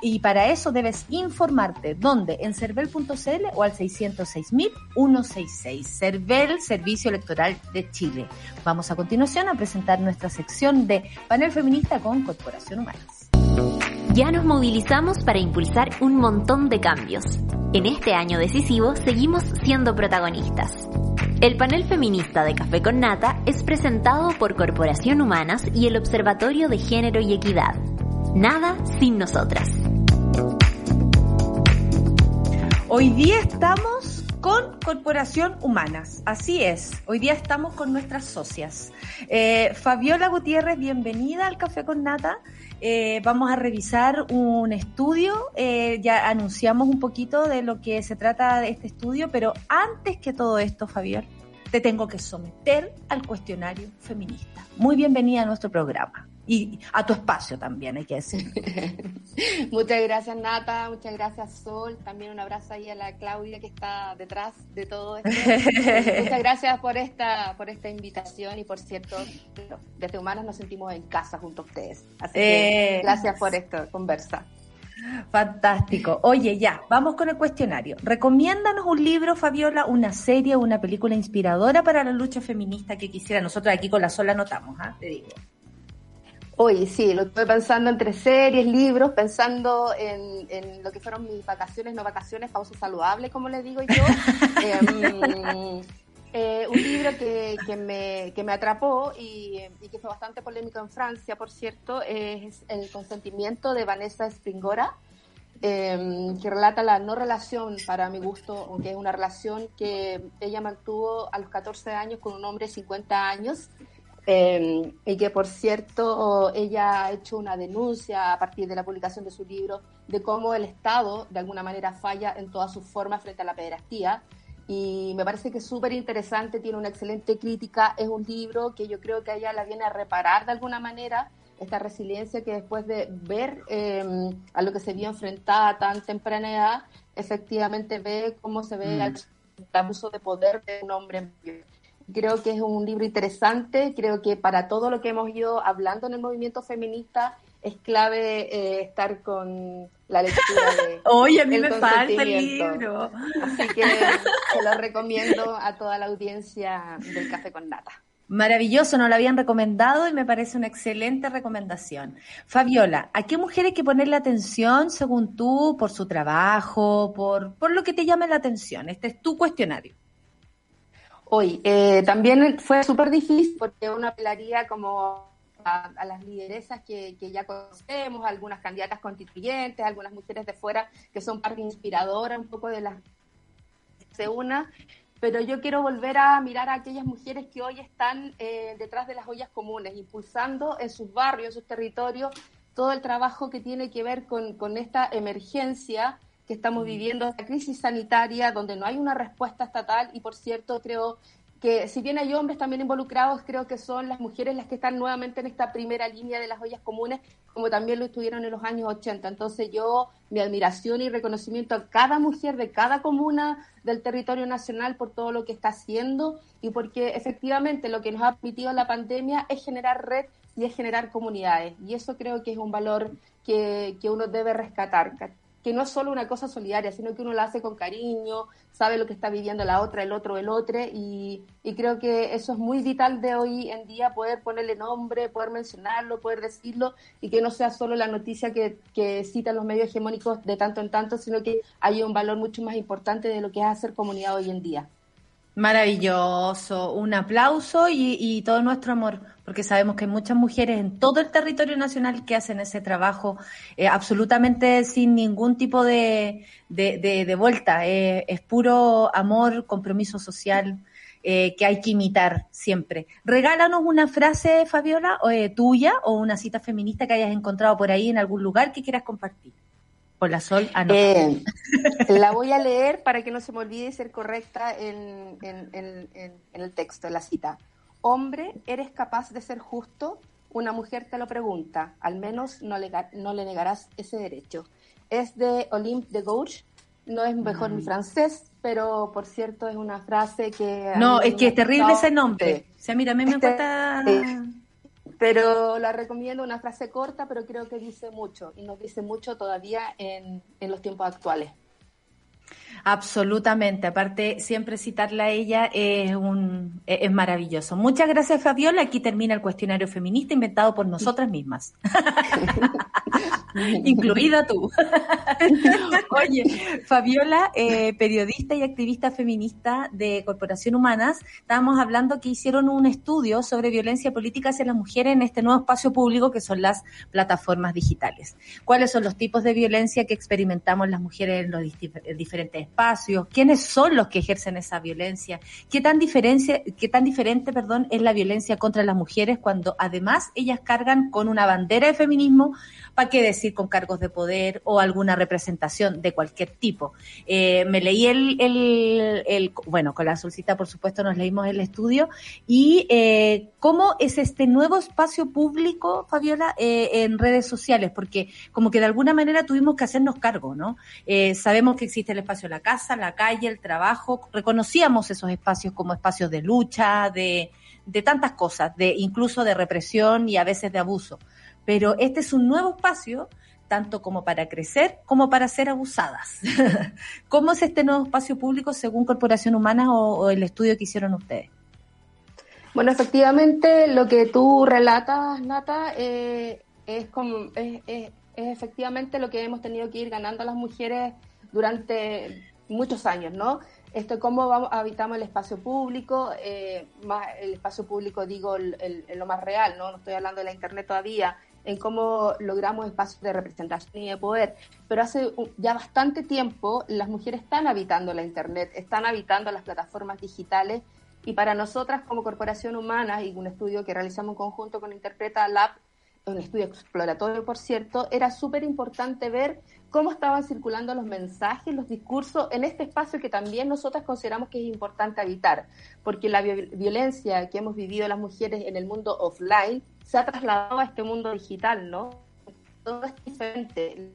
y para eso debes informarte dónde, en cervel.cl o al 606.166. Cervel, Servicio Electoral de Chile. Vamos a continuación a presentar nuestra sección de panel feminista con Corporación Humanas. Ya nos movilizamos para impulsar un montón de cambios. En este año decisivo seguimos siendo protagonistas. El panel feminista de Café con Nata es presentado por Corporación Humanas y el Observatorio de Género y Equidad. Nada sin nosotras. Hoy día estamos con Corporación Humanas. Así es, hoy día estamos con nuestras socias. Eh, Fabiola Gutiérrez, bienvenida al Café con Nata. Eh, vamos a revisar un estudio, eh, ya anunciamos un poquito de lo que se trata de este estudio, pero antes que todo esto, Fabiola, te tengo que someter al cuestionario feminista. Muy bienvenida a nuestro programa y a tu espacio también, hay que decir. muchas gracias Nata, muchas gracias Sol, también un abrazo ahí a la Claudia que está detrás de todo esto. muchas gracias por esta, por esta invitación y por cierto, desde Humanas nos sentimos en casa junto a ustedes. Así que eh, gracias por esta conversa. Fantástico. Oye, ya, vamos con el cuestionario. Recomiéndanos un libro, Fabiola, una serie, una película inspiradora para la lucha feminista que quisiera. Nosotros aquí con la sola anotamos, ¿ah? te digo. Oye, sí, lo estoy pensando entre series, libros, pensando en, lo que fueron mis vacaciones, no vacaciones, pausa saludable, como le digo yo. Em, eh, un libro que, que, me, que me atrapó y, que fue bastante polémico en Francia, por cierto, es El consentimiento de Vanessa Springora, em, que relata la no relación, para mi gusto, aunque es una relación que ella mantuvo a los 14 años con un hombre de 50 años eh, y que, por cierto, ella ha hecho una denuncia a partir de la publicación de su libro de cómo el Estado, de alguna manera, falla en todas sus formas frente a la pederastía. Y me parece que es súper interesante, tiene una excelente crítica, es un libro que yo creo que ella la viene a reparar de alguna manera, esta resiliencia que después de ver em, a lo que se vio enfrentada a tan temprana edad, efectivamente ve cómo se ve mm. el abuso de poder de un hombre. Creo que es un libro interesante, creo que para todo lo que hemos ido hablando en el movimiento feminista es clave eh, estar con la lectura de Oye, a mí me falta el libro. Así que se lo recomiendo a toda la audiencia del Café con Nata. Maravilloso, nos lo habían recomendado y me parece una excelente recomendación. Fabiola, ¿a qué mujer hay que ponerle atención según tú por su trabajo, por, por lo que te llame la atención? Este es tu cuestionario. Hoy, eh, también fue súper difícil porque uno apelaría como a, las lideresas que, ya conocemos, algunas candidatas constituyentes, algunas mujeres de fuera que son parte inspiradora un poco de las se una, pero yo quiero volver a mirar a aquellas mujeres que hoy están eh, detrás de las ollas comunes, impulsando en sus barrios, en sus territorios, todo el trabajo que tiene que ver con, con esta emergencia que estamos viviendo, esta crisis sanitaria donde no hay una respuesta estatal y por cierto creo que si bien hay hombres también involucrados, creo que son las mujeres las que están nuevamente en esta primera línea de las ollas comunes, como también lo estuvieron en los años 80. Entonces yo, mi admiración y reconocimiento a cada mujer de cada comuna del territorio nacional por todo lo que está haciendo y porque efectivamente lo que nos ha permitido la pandemia es generar red y es generar comunidades. Y eso creo que es un valor que, que uno debe rescatar que no es solo una cosa solidaria, sino que uno la hace con cariño, sabe lo que está viviendo la otra, el otro, el otro, y, creo que eso es muy vital de hoy en día, poder ponerle nombre, poder mencionarlo, poder decirlo, y que no sea solo la noticia que, que citan los medios hegemónicos de tanto en tanto, sino que haya un valor mucho más importante de lo que es hacer comunidad hoy en día. Maravilloso, un aplauso y, todo nuestro amor, porque sabemos que hay muchas mujeres en todo el territorio nacional que hacen ese trabajo eh, absolutamente sin ningún tipo de, de, vuelta. Eh, es puro amor, compromiso social eh, que hay que imitar siempre. Regálanos una frase, Fabiola, tuya o una cita feminista que hayas encontrado por ahí en algún lugar que quieras compartir. Por la sol, ah, eh, la voy a leer para que no se me olvide ser correcta en, el texto, en la cita. Hombre, ¿eres capaz de ser justo? Una mujer te lo pregunta, al menos no le, no le negarás ese derecho. Es de Olympe de Gauche, no es mejor mi mm. francés, pero por cierto es una frase que... No, es que es terrible ese nombre. O sea, mira, a mí me este, pero la recomiendo una frase corta, pero creo que dice mucho y nos dice mucho todavía en, en los tiempos actuales. Absolutamente. Aparte, siempre citarla a ella es, un, es maravilloso. Muchas gracias, Fabiola. Aquí termina el cuestionario feminista inventado por nosotras mismas. Incluida tú. Oye, Fabiola, eh, periodista y activista feminista de Corporación Humanas, estábamos hablando que hicieron un estudio sobre violencia política hacia las mujeres en este nuevo espacio público que son las plataformas digitales. ¿Cuáles son los tipos de violencia que experimentamos las mujeres en los diferentes diferentes espacios, quiénes son los que ejercen esa violencia, qué tan diferencia, qué tan diferente, perdón, es la violencia contra las mujeres cuando además ellas cargan con una bandera de feminismo, para qué decir con cargos de poder o alguna representación de cualquier tipo. Eh, me leí el, el, bueno, con la solcita por supuesto nos leímos el estudio y eh, cómo es este nuevo espacio público, Fabiola, eh, en redes sociales, porque como que de alguna manera tuvimos que hacernos cargo, ¿no? Sabemos que existe el espacio la casa, la calle, el trabajo, reconocíamos esos espacios como espacios de lucha, de, de tantas cosas, de incluso de represión y a veces de abuso. Pero este es un nuevo espacio tanto como para crecer como para ser abusadas. ¿Cómo es este nuevo espacio público según Corporación Humana o, el estudio que hicieron ustedes? Bueno, efectivamente, lo que tú relatas, Nata, eh, es, como, es, es, es, efectivamente lo que hemos tenido que ir ganando las mujeres durante muchos años, ¿no? Esto, cómo vamos, habitamos el espacio público, eh, más el espacio público, digo, el, el, lo más real, ¿no? No estoy hablando de la Internet todavía, en cómo logramos espacios de representación y de poder. Pero hace ya bastante tiempo las mujeres están habitando la Internet, están habitando las plataformas digitales y para nosotras como Corporación Humana y un estudio que realizamos en conjunto con Interpreta Lab, un estudio exploratorio por cierto, era súper importante ver cómo estaban circulando los mensajes, los discursos en este espacio que también nosotras consideramos que es importante habitar, porque la violencia que hemos vivido las mujeres en el mundo offline se ha trasladado a este mundo digital, ¿no? Todo es diferente,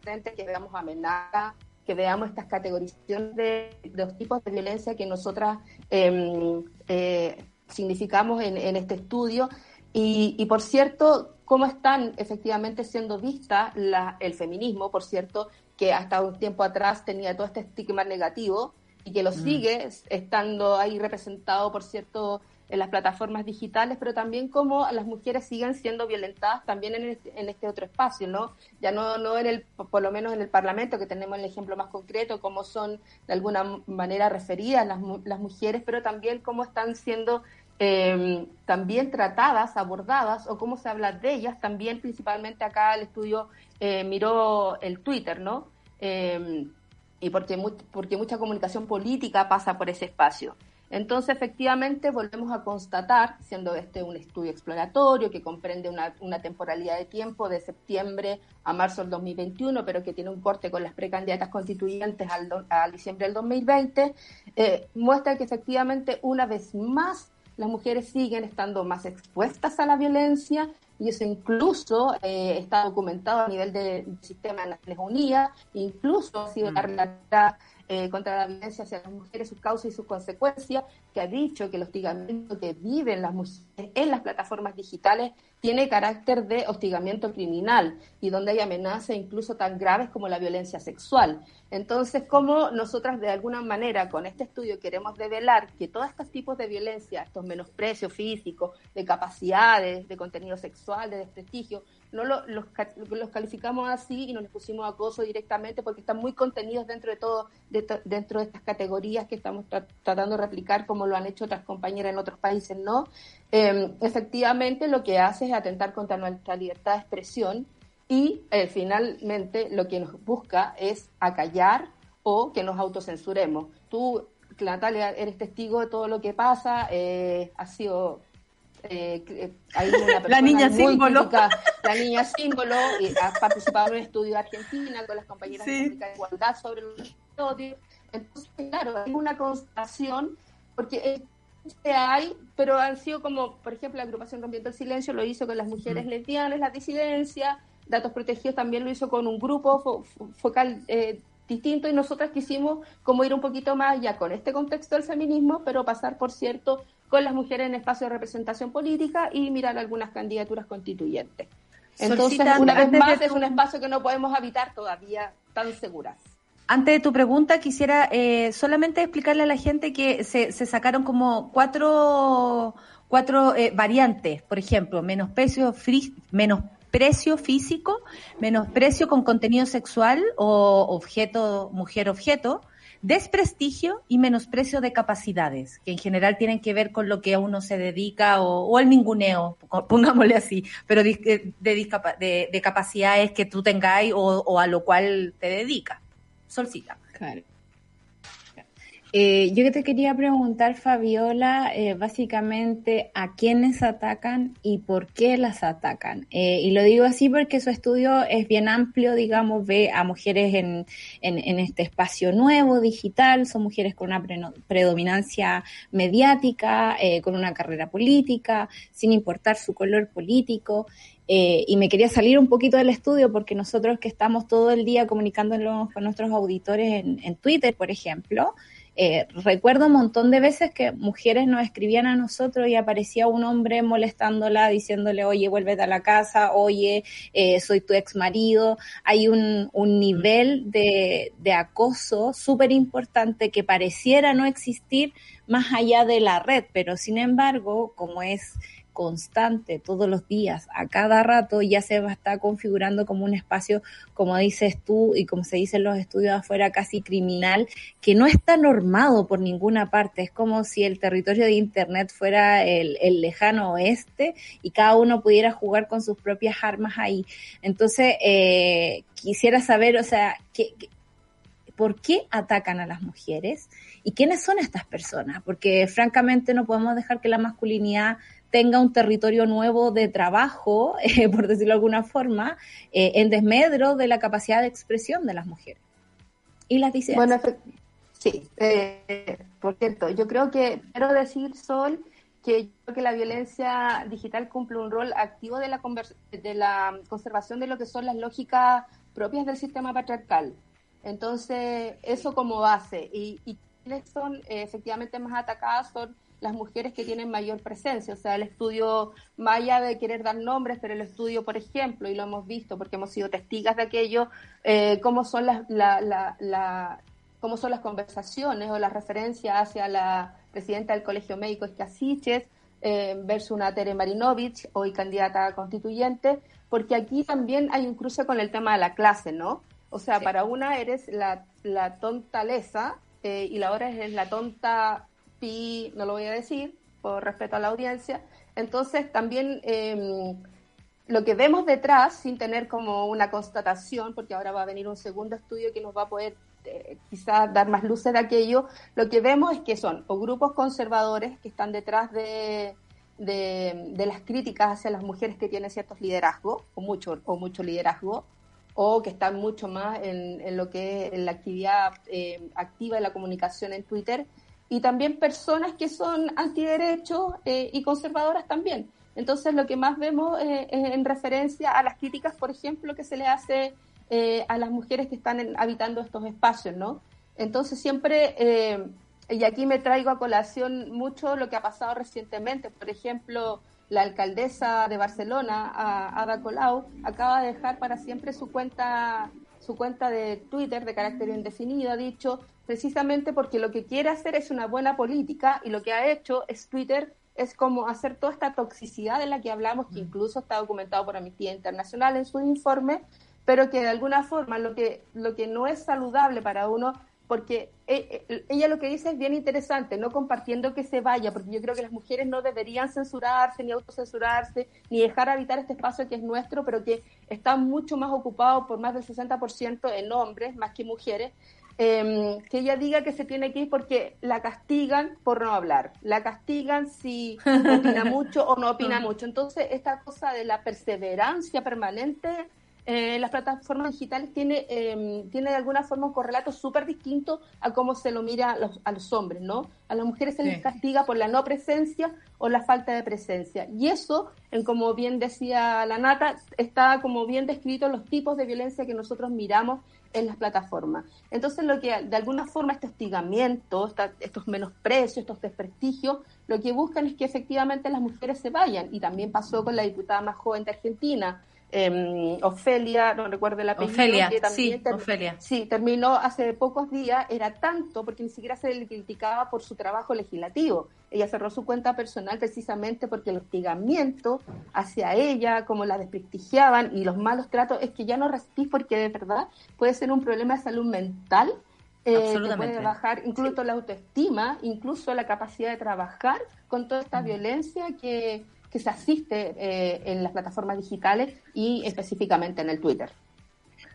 diferente que veamos amenazas, que veamos estas categorizaciones de, los tipos de violencia que nosotras eh, eh, significamos en, este estudio. Y, y, por cierto, cómo están efectivamente siendo vistas el feminismo, por cierto, que hasta un tiempo atrás tenía todo este estigma negativo y que lo mm. sigue estando ahí representado, por cierto, en las plataformas digitales, pero también cómo las mujeres siguen siendo violentadas también en este, en este, otro espacio, ¿no? Ya no, no en el, por lo menos en el Parlamento, que tenemos el ejemplo más concreto, cómo son de alguna manera referidas las, las mujeres, pero también cómo están siendo eh, también tratadas, abordadas, o cómo se habla de ellas, también principalmente acá el estudio eh, miró el Twitter, ¿no? Eh, y porque, porque mucha comunicación política pasa por ese espacio. Entonces, efectivamente, volvemos a constatar, siendo este un estudio exploratorio que comprende una, una, temporalidad de tiempo de septiembre a marzo del 2021, pero que tiene un corte con las precandidatas constituyentes al, do, diciembre del 2020, eh, muestra que efectivamente, una vez más, las mujeres siguen estando más expuestas a la violencia y eso incluso eh, está documentado a nivel del de sistema de Naciones Unidas, incluso ha sido la realidad eh, contra la violencia hacia las mujeres, sus causas y sus consecuencias, que ha dicho que el hostigamiento que viven las mujeres en las plataformas digitales tiene carácter de hostigamiento criminal y donde hay amenazas incluso tan graves como la violencia sexual. Entonces, ¿cómo nosotras de alguna manera con este estudio queremos develar que todos estos tipos de violencia, estos menosprecios físicos, de capacidades, de contenido sexual, de desprestigio, no lo, los, los, calificamos así y no les pusimos acoso directamente porque están muy contenidos dentro de todo, de, dentro de estas categorías que estamos tra tratando de replicar como lo han hecho otras compañeras en otros países, ¿no? Eh, efectivamente, lo que hace es atentar contra nuestra libertad de expresión y eh, finalmente lo que nos busca es acallar o que nos autocensuremos. Tú, Natalia, eres testigo de todo lo que pasa, eh, ha sido eh, hay una la niña símbolo. Crítica, la niña símbolo, y ha participado en un estudio de Argentina con las compañeras sí. de igualdad sobre los odios. Entonces, claro, hay una constatación, porque hay, pero han sido como, por ejemplo, la agrupación Rompiendo el Silencio lo hizo con las mujeres mm. lesbianas, la disidencia, Datos Protegidos también lo hizo con un grupo fo focal eh, distinto y nosotras quisimos como ir un poquito más allá con este contexto del feminismo, pero pasar, por cierto, con las mujeres en espacio de representación política y mirar algunas candidaturas constituyentes. Entonces, Solcita, una vez más, tu... es un espacio que no podemos habitar todavía tan seguras. Antes de tu pregunta, quisiera eh, solamente explicarle a la gente que se, se sacaron como cuatro, cuatro eh, variantes, por ejemplo, menosprecio, free, menosprecio físico, menosprecio con contenido sexual o objeto, mujer objeto, desprestigio y menosprecio de capacidades, que en general tienen que ver con lo que a uno se dedica o, o el ninguneo, pongámosle así, pero de, de, de, de capacidades que tú tengáis o, o, a lo cual te dedicas. Solcita. Claro. Eh, yo te quería preguntar, Fabiola, eh, básicamente a quiénes atacan y por qué las atacan. Eh, y lo digo así porque su estudio es bien amplio, digamos, ve a mujeres en, este espacio nuevo, digital, son mujeres con una predominancia mediática, con una carrera política, sin importar su color político. y me quería salir un poquito del estudio porque nosotros que estamos todo el día comunicándonos con nuestros auditores en, en Twitter, por ejemplo, eh, recuerdo un montón de veces que mujeres nos escribían a nosotros y aparecía un hombre molestándola, diciéndole, oye, vuélvete a la casa, oye, eh, soy tu ex marido. Hay un, un nivel de, de acoso súper importante que pareciera no existir más allá de la red, pero sin embargo, como es constante todos los días, a cada rato, ya se va a estar configurando como un espacio, como dices tú y como se dice en los estudios afuera, casi criminal, que no está normado por ninguna parte. Es como si el territorio de Internet fuera el, lejano oeste y cada uno pudiera jugar con sus propias armas ahí. Entonces, eh, quisiera saber, o sea, ¿qué, por qué atacan a las mujeres y quiénes son estas personas, porque francamente no podemos dejar que la masculinidad tenga un territorio nuevo de trabajo, eh, por decirlo de alguna forma, eh, en desmedro de la capacidad de expresión de las mujeres. Y las dice Bueno, sí, eh, por cierto, yo creo que quiero decir, Sol, que creo que la violencia digital cumple un rol activo de la, de la conservación de lo que son las lógicas propias del sistema patriarcal. Entonces, eso como base. Y, y quienes son efectivamente más atacadas son las mujeres que tienen mayor presencia. O sea, el estudio, más allá de querer dar nombres, pero el estudio, por ejemplo, y lo hemos visto porque hemos sido testigas de aquello, eh, cómo, son las, la, cómo son las conversaciones o las referencias hacia la presidenta del Colegio Médico Escasiches eh, versus una Tere Marinovich, hoy candidata constituyente, porque aquí también hay un cruce con el tema de la clase, ¿no? O sea, para una eres la, la tontaleza eh, y la otra es la tonta no lo voy a decir por respeto a la audiencia. Entonces, también em, lo que vemos detrás, sin tener como una constatación, porque ahora va a venir un segundo estudio que nos va a poder eh, quizás dar más luces de aquello, lo que vemos es que son o grupos conservadores que están detrás de, de, las críticas hacia las mujeres que tienen ciertos liderazgos, o mucho, o mucho liderazgo, o que están mucho más en, lo que es la actividad eh, activa de la comunicación en Twitter, y también personas que son antiderechos eh, y conservadoras también. Entonces, lo que más vemos eh, en referencia a las críticas, por ejemplo, que se le hace eh, a las mujeres que están habitando estos espacios, ¿no? Entonces, siempre, y aquí me traigo a colación mucho lo que ha pasado recientemente. Por ejemplo, la alcaldesa de Barcelona, Ada Colau, acaba de dejar para siempre su cuenta su cuenta de Twitter de carácter indefinido, ha dicho precisamente porque lo que quiere hacer es una buena política y lo que ha hecho es Twitter es como hacer toda esta toxicidad de la que hablamos, que mm. incluso está documentado por Amnistía Internacional en su informe, pero que de alguna forma lo que, lo que no es saludable para uno porque eh, eh, ella lo que dice es bien interesante, no compartiendo que se vaya, porque yo creo que las mujeres no deberían censurarse, ni autocensurarse, ni dejar habitar este espacio que es nuestro, pero que está mucho más ocupado por más del 60% en hombres, más que mujeres, em, que ella diga que se tiene que ir porque la castigan por no hablar, la castigan si opina mucho o no opina mucho. Entonces, esta cosa de la perseverancia permanente eh, las plataformas digitales tiene, em, tiene de alguna forma un correlato súper distinto a cómo se lo mira a los, a los hombres, ¿no? A las mujeres se les castiga por la no presencia o la falta de presencia. Y eso, en como bien decía la Nata, está como bien descrito los tipos de violencia que nosotros miramos en las plataformas. Entonces, lo que de alguna forma este hostigamiento, estos menosprecios, estos desprestigios, lo que buscan es que efectivamente las mujeres se vayan. Y también pasó con la diputada más joven de Argentina, eh, Ofelia, no recuerdo el apellido. Ofelia, sí, Ofelia. Sí, terminó hace pocos días, era tanto porque ni siquiera se le criticaba por su trabajo legislativo. Ella cerró su cuenta personal precisamente porque el hostigamiento hacia ella, como la desprestigiaban y los malos tratos, es que ya no resistís porque de verdad puede ser un problema de salud mental. Eh, que puede bajar incluso la autoestima, incluso la capacidad de trabajar con toda esta violencia que, que se asiste eh, en las plataformas digitales y específicamente en el Twitter.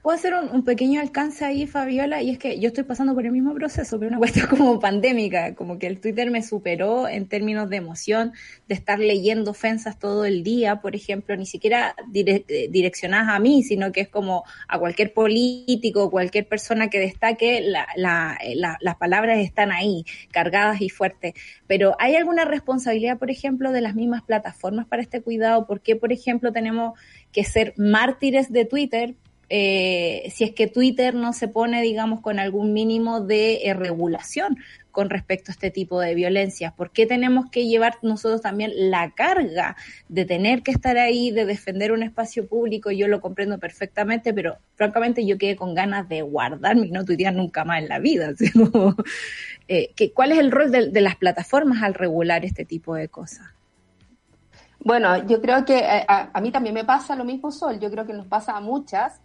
Puedo hacer un, pequeño alcance ahí, Fabiola, y es que yo estoy pasando por el mismo proceso, pero una cuestión como pandémica, como que el Twitter me superó en términos de emoción, de estar leyendo ofensas todo el día, por ejemplo, ni siquiera eh, direccionadas a mí, sino que es como a cualquier político, cualquier persona que destaque, las palabras están ahí, cargadas y fuertes. Pero ¿hay alguna responsabilidad, por ejemplo, de las mismas plataformas para este cuidado? ¿Por qué, por ejemplo, tenemos que ser mártires de Twitter eh, si es que Twitter no se pone, digamos, con algún mínimo de eh, regulación con respecto a este tipo de violencias? ¿Por qué tenemos que llevar nosotros también la carga de tener que estar ahí, de defender un espacio público? Yo lo comprendo perfectamente, pero francamente yo quedé con ganas de guardarme y no tuitear nunca más en la vida. Eh, ¿Cuál es el rol de las plataformas al regular este tipo de cosas? Bueno, yo creo que eh, a, mí también me pasa lo mismo, Sol. Yo creo que nos pasa a muchas,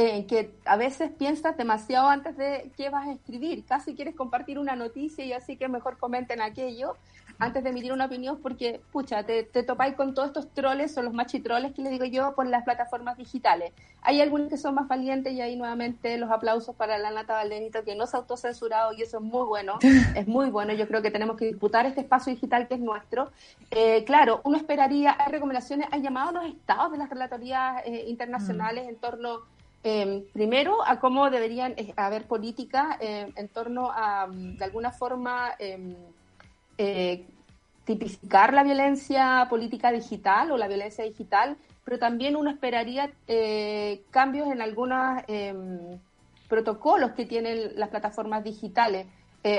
eh, que a veces piensas demasiado antes de qué vas a escribir. Casi quieres compartir una noticia y así que mejor comenten aquello antes de emitir una opinión porque, pucha, te, te topáis con todos estos troles o los machitroles que les digo yo por las plataformas digitales. Hay algunos que son más valientes y ahí nuevamente los aplausos para la Nata Valdenito que no se ha autocensurado y eso es muy bueno, es muy bueno. Yo creo que tenemos que disputar este espacio digital que es nuestro. Eh, claro, uno esperaría, hay recomendaciones, hay llamados a los estados de las relatorías eh, internacionales mm. en torno em, primero a cómo deberían eh, haber políticas en torno a, de alguna forma, em, eh, tipificar la violencia política digital o la violencia digital, pero también uno esperaría eh, cambios en algunos em, protocolos que tienen las plataformas digitales.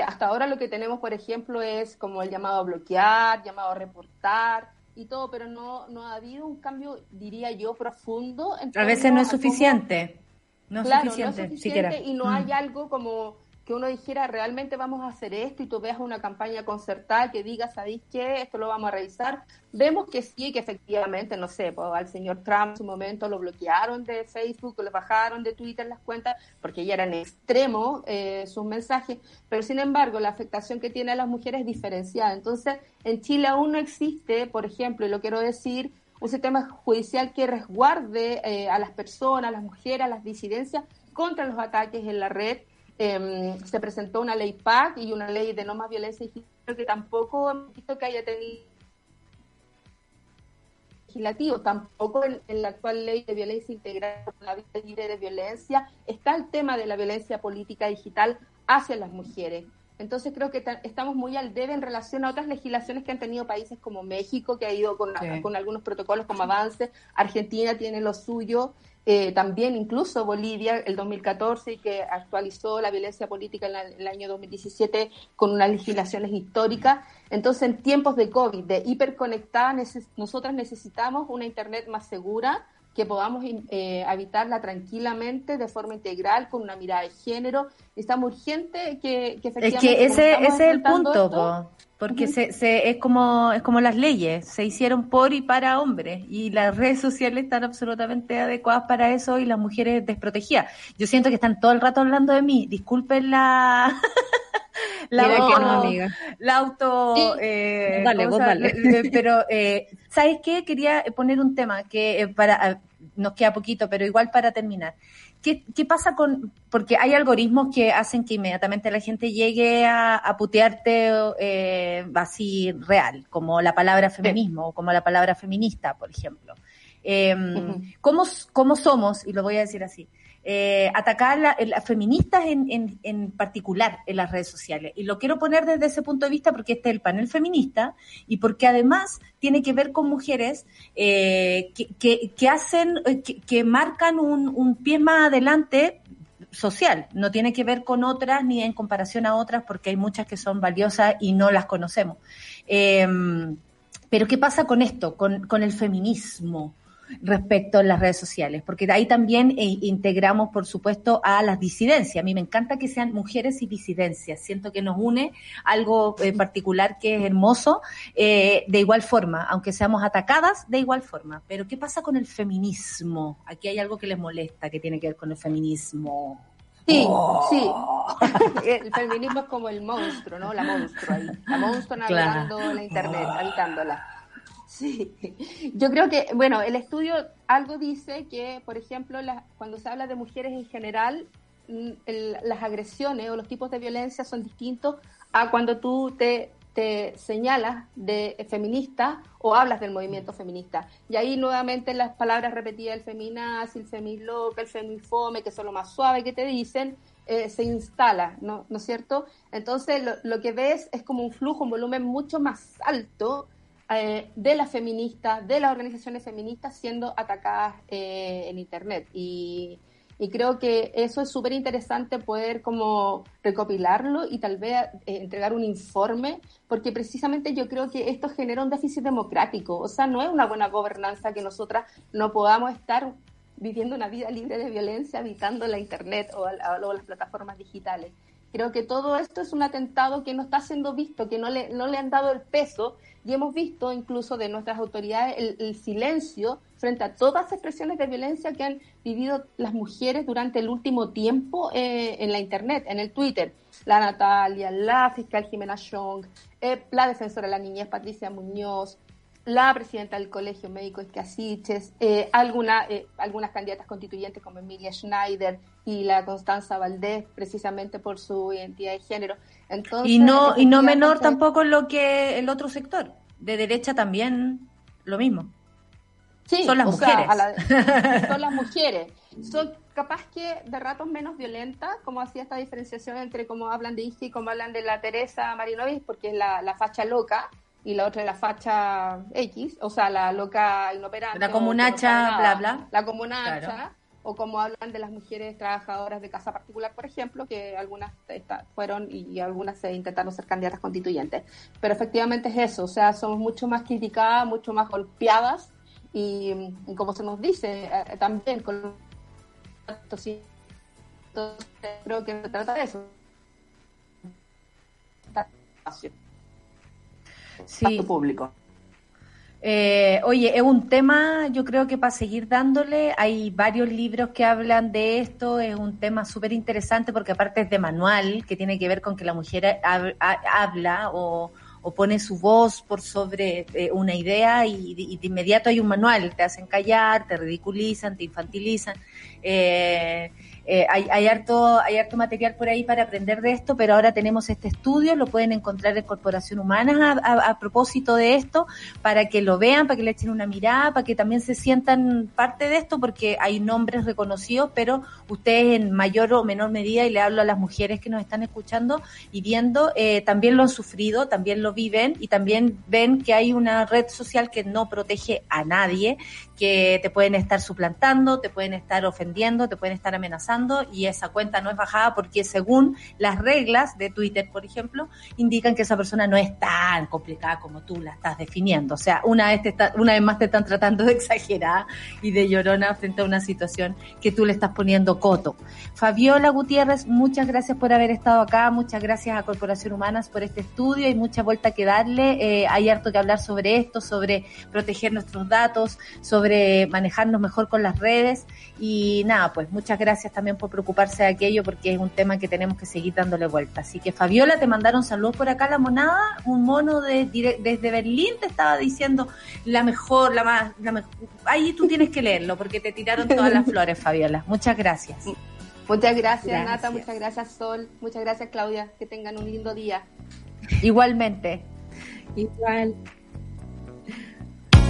Hasta ahora lo que tenemos, por ejemplo, es como el llamado a bloquear, llamado a reportar y todo, pero no, no ha habido un cambio, diría yo, profundo. a veces no es suficiente. no, es suficiente, suficiente y no hay mm. algo como que uno dijera realmente vamos a hacer esto y tú veas una campaña concertada que diga, ¿sabéis qué? Esto lo vamos a revisar. Vemos que sí, que efectivamente, no sé, pues, al señor Trump en su momento lo bloquearon de Facebook, lo bajaron de Twitter las cuentas, porque ya eran extremos eh, sus mensajes, pero sin embargo la afectación que tiene a las mujeres es diferenciada. Entonces, en Chile aún no existe, por ejemplo, y lo quiero decir, un sistema judicial que resguarde eh, a las personas, a las mujeres, a las disidencias contra los ataques en la red Em, se presentó una ley PAC y una ley de no más violencia digital que tampoco hemos visto que haya tenido legislativo, tampoco en, la actual ley de violencia integral, la vida libre de violencia, está el tema de la violencia política digital hacia las mujeres. Entonces creo que estamos muy al debe en relación a otras legislaciones que han tenido países como México, que ha ido con, con algunos protocolos como avance, Argentina tiene lo suyo, eh, también incluso Bolivia, el 2014, que actualizó la violencia política en, el año 2017 con unas legislaciones históricas. Entonces, en tiempos de COVID, de hiperconectada, nosotras necesitamos una Internet más segura, que podamos eh, habitarla tranquilamente, de forma integral, con una mirada de género. Está muy urgente que, que efectivamente... Es que ese, ese es el punto, porque se, se, es, como, es como las leyes, se hicieron por y para hombres, y las redes sociales están absolutamente adecuadas para eso y las mujeres desprotegidas. Yo siento que están todo el rato hablando de mí, disculpen la... la, la auto eh, dale, vos dale. Pero eh, sabes qué quería poner un tema que eh, para nos queda poquito pero igual para terminar ¿Qué, pasa con.? Porque hay algoritmos que hacen que inmediatamente la gente llegue a, putearte eh, así real, como la palabra feminismo o como la palabra feminista, por ejemplo. Em, ¿cómo, ¿Cómo somos? Y lo voy a decir así eh, atacar a las feministas en, en, particular en las redes sociales. Y lo quiero poner desde ese punto de vista porque este es el panel feminista y porque además tiene que ver con mujeres eh, que, que, hacen, eh, que, marcan un, un pie más adelante social, no tiene que ver con otras ni en comparación a otras porque hay muchas que son valiosas y no las conocemos. Em, pero ¿qué pasa con esto, con, con el feminismo? Respecto a las redes sociales, porque ahí también eh, integramos, por supuesto, a las disidencias. A mí me encanta que sean mujeres y disidencias. Siento que nos une algo en particular que es hermoso, eh, de igual forma, aunque seamos atacadas, de igual forma. Pero ¿qué pasa con el feminismo? Aquí hay algo que les molesta, que tiene que ver con el feminismo. Sí, oh. sí. El feminismo es como el monstruo, ¿no? La monstruo ahí. La monstruo navegando en la internet, habitándola. Sí, yo creo que, bueno, el estudio algo dice que, por ejemplo, cuando se habla de mujeres en general, mm, las agresiones o los tipos de violencia son distintos a cuando tú te, te señalas de feminista o hablas del movimiento feminista. Y ahí nuevamente las palabras repetidas, el feminaz, el femiloca, el femifome, que son lo más suave que te dicen, eh, se instala, ¿no, ¿no es cierto? Entonces lo, lo, que ves es como un flujo, un volumen mucho más alto eh, de las feministas, de las organizaciones feministas siendo atacadas eh, en Internet. Y, creo que eso es súper interesante poder como recopilarlo y tal vez eh, entregar un informe, porque precisamente yo creo que esto genera un déficit democrático. O sea, no es una buena gobernanza que nosotras no podamos estar viviendo una vida libre de violencia, habitando la Internet o, o las plataformas digitales. Creo que todo esto es un atentado que no está siendo visto, que no le, no le han dado el peso y hemos visto incluso de nuestras autoridades el, silencio frente a todas las expresiones de violencia que han vivido las mujeres durante el último tiempo eh, en la Internet, en el Twitter. La Natalia, la fiscal Jimena Chong, eh, la defensora de la niñez Patricia Muñoz, la presidenta del Colegio Médico Escasiches, eh, alguna, eh, algunas candidatas constituyentes como Emilia Schneider y la Constanza Valdés, precisamente por su identidad de género. Entonces, y no, y no menor tampoco lo que el otro sector, de derecha también lo mismo. Sí, son las mujeres. son las mujeres. Son capaz que de ratos menos violentas, como hacía esta diferenciación entre cómo hablan de Isi y cómo hablan de la Teresa Marinovich, porque es la, la facha loca, y la otra es la facha X, o sea, la loca inoperante. La comunacha, bla, bla. La comunacha, o como hablan de las mujeres trabajadoras de casa particular, por ejemplo, que algunas fueron y, algunas se intentaron ser candidatas constituyentes. Pero efectivamente es eso, o sea, somos mucho más criticadas, mucho más golpeadas y, como se nos dice, eh, también con entonces creo que se trata de eso sí. público. Eh, oye, es un tema, yo creo que para seguir dándole, hay varios libros que hablan de esto, es un tema súper interesante porque aparte es de manual, que tiene que ver con que la mujer habla o, pone su voz por sobre eh, una idea y, y, de inmediato hay un manual, te hacen callar, te ridiculizan, te infantilizan. Eh, eh, hay, hay, harto, hay harto material por ahí para aprender de esto, pero ahora tenemos este estudio, lo pueden encontrar en Corporación Humana a, propósito de esto, para que lo vean, para que le echen una mirada, para que también se sientan parte de esto, porque hay nombres reconocidos, pero ustedes en mayor o menor medida, y le hablo a las mujeres que nos están escuchando y viendo, eh, también lo han sufrido, también lo viven y también ven que hay una red social que no protege a nadie, que te pueden estar suplantando, te pueden estar ofendiendo, te pueden estar amenazando y esa cuenta no es bajada porque según las reglas de Twitter, por ejemplo, indican que esa persona no es tan complicada como tú la estás definiendo. O sea, una vez, te una vez más te están tratando de exagerar y de llorona frente a una situación que tú le estás poniendo coto. Fabiola Gutiérrez, muchas gracias por haber estado acá, muchas gracias a Corporación Humanas por este estudio, hay mucha vuelta que darle, eh, hay harto que hablar sobre esto, sobre proteger nuestros datos, sobre manejarnos mejor con las redes y nada, pues muchas gracias también por preocuparse de aquello porque es un tema que tenemos que seguir dándole vuelta. Así que Fabiola, te mandaron saludos por acá, la monada, un mono de, desde Berlín te estaba diciendo la mejor, la más, la mejor. Ahí tú tienes que leerlo porque te tiraron todas las flores, Fabiola. Muchas gracias. Muchas gracias, Nata, muchas gracias, Sol, muchas gracias, Claudia, que tengan un lindo día. Igualmente. Igual.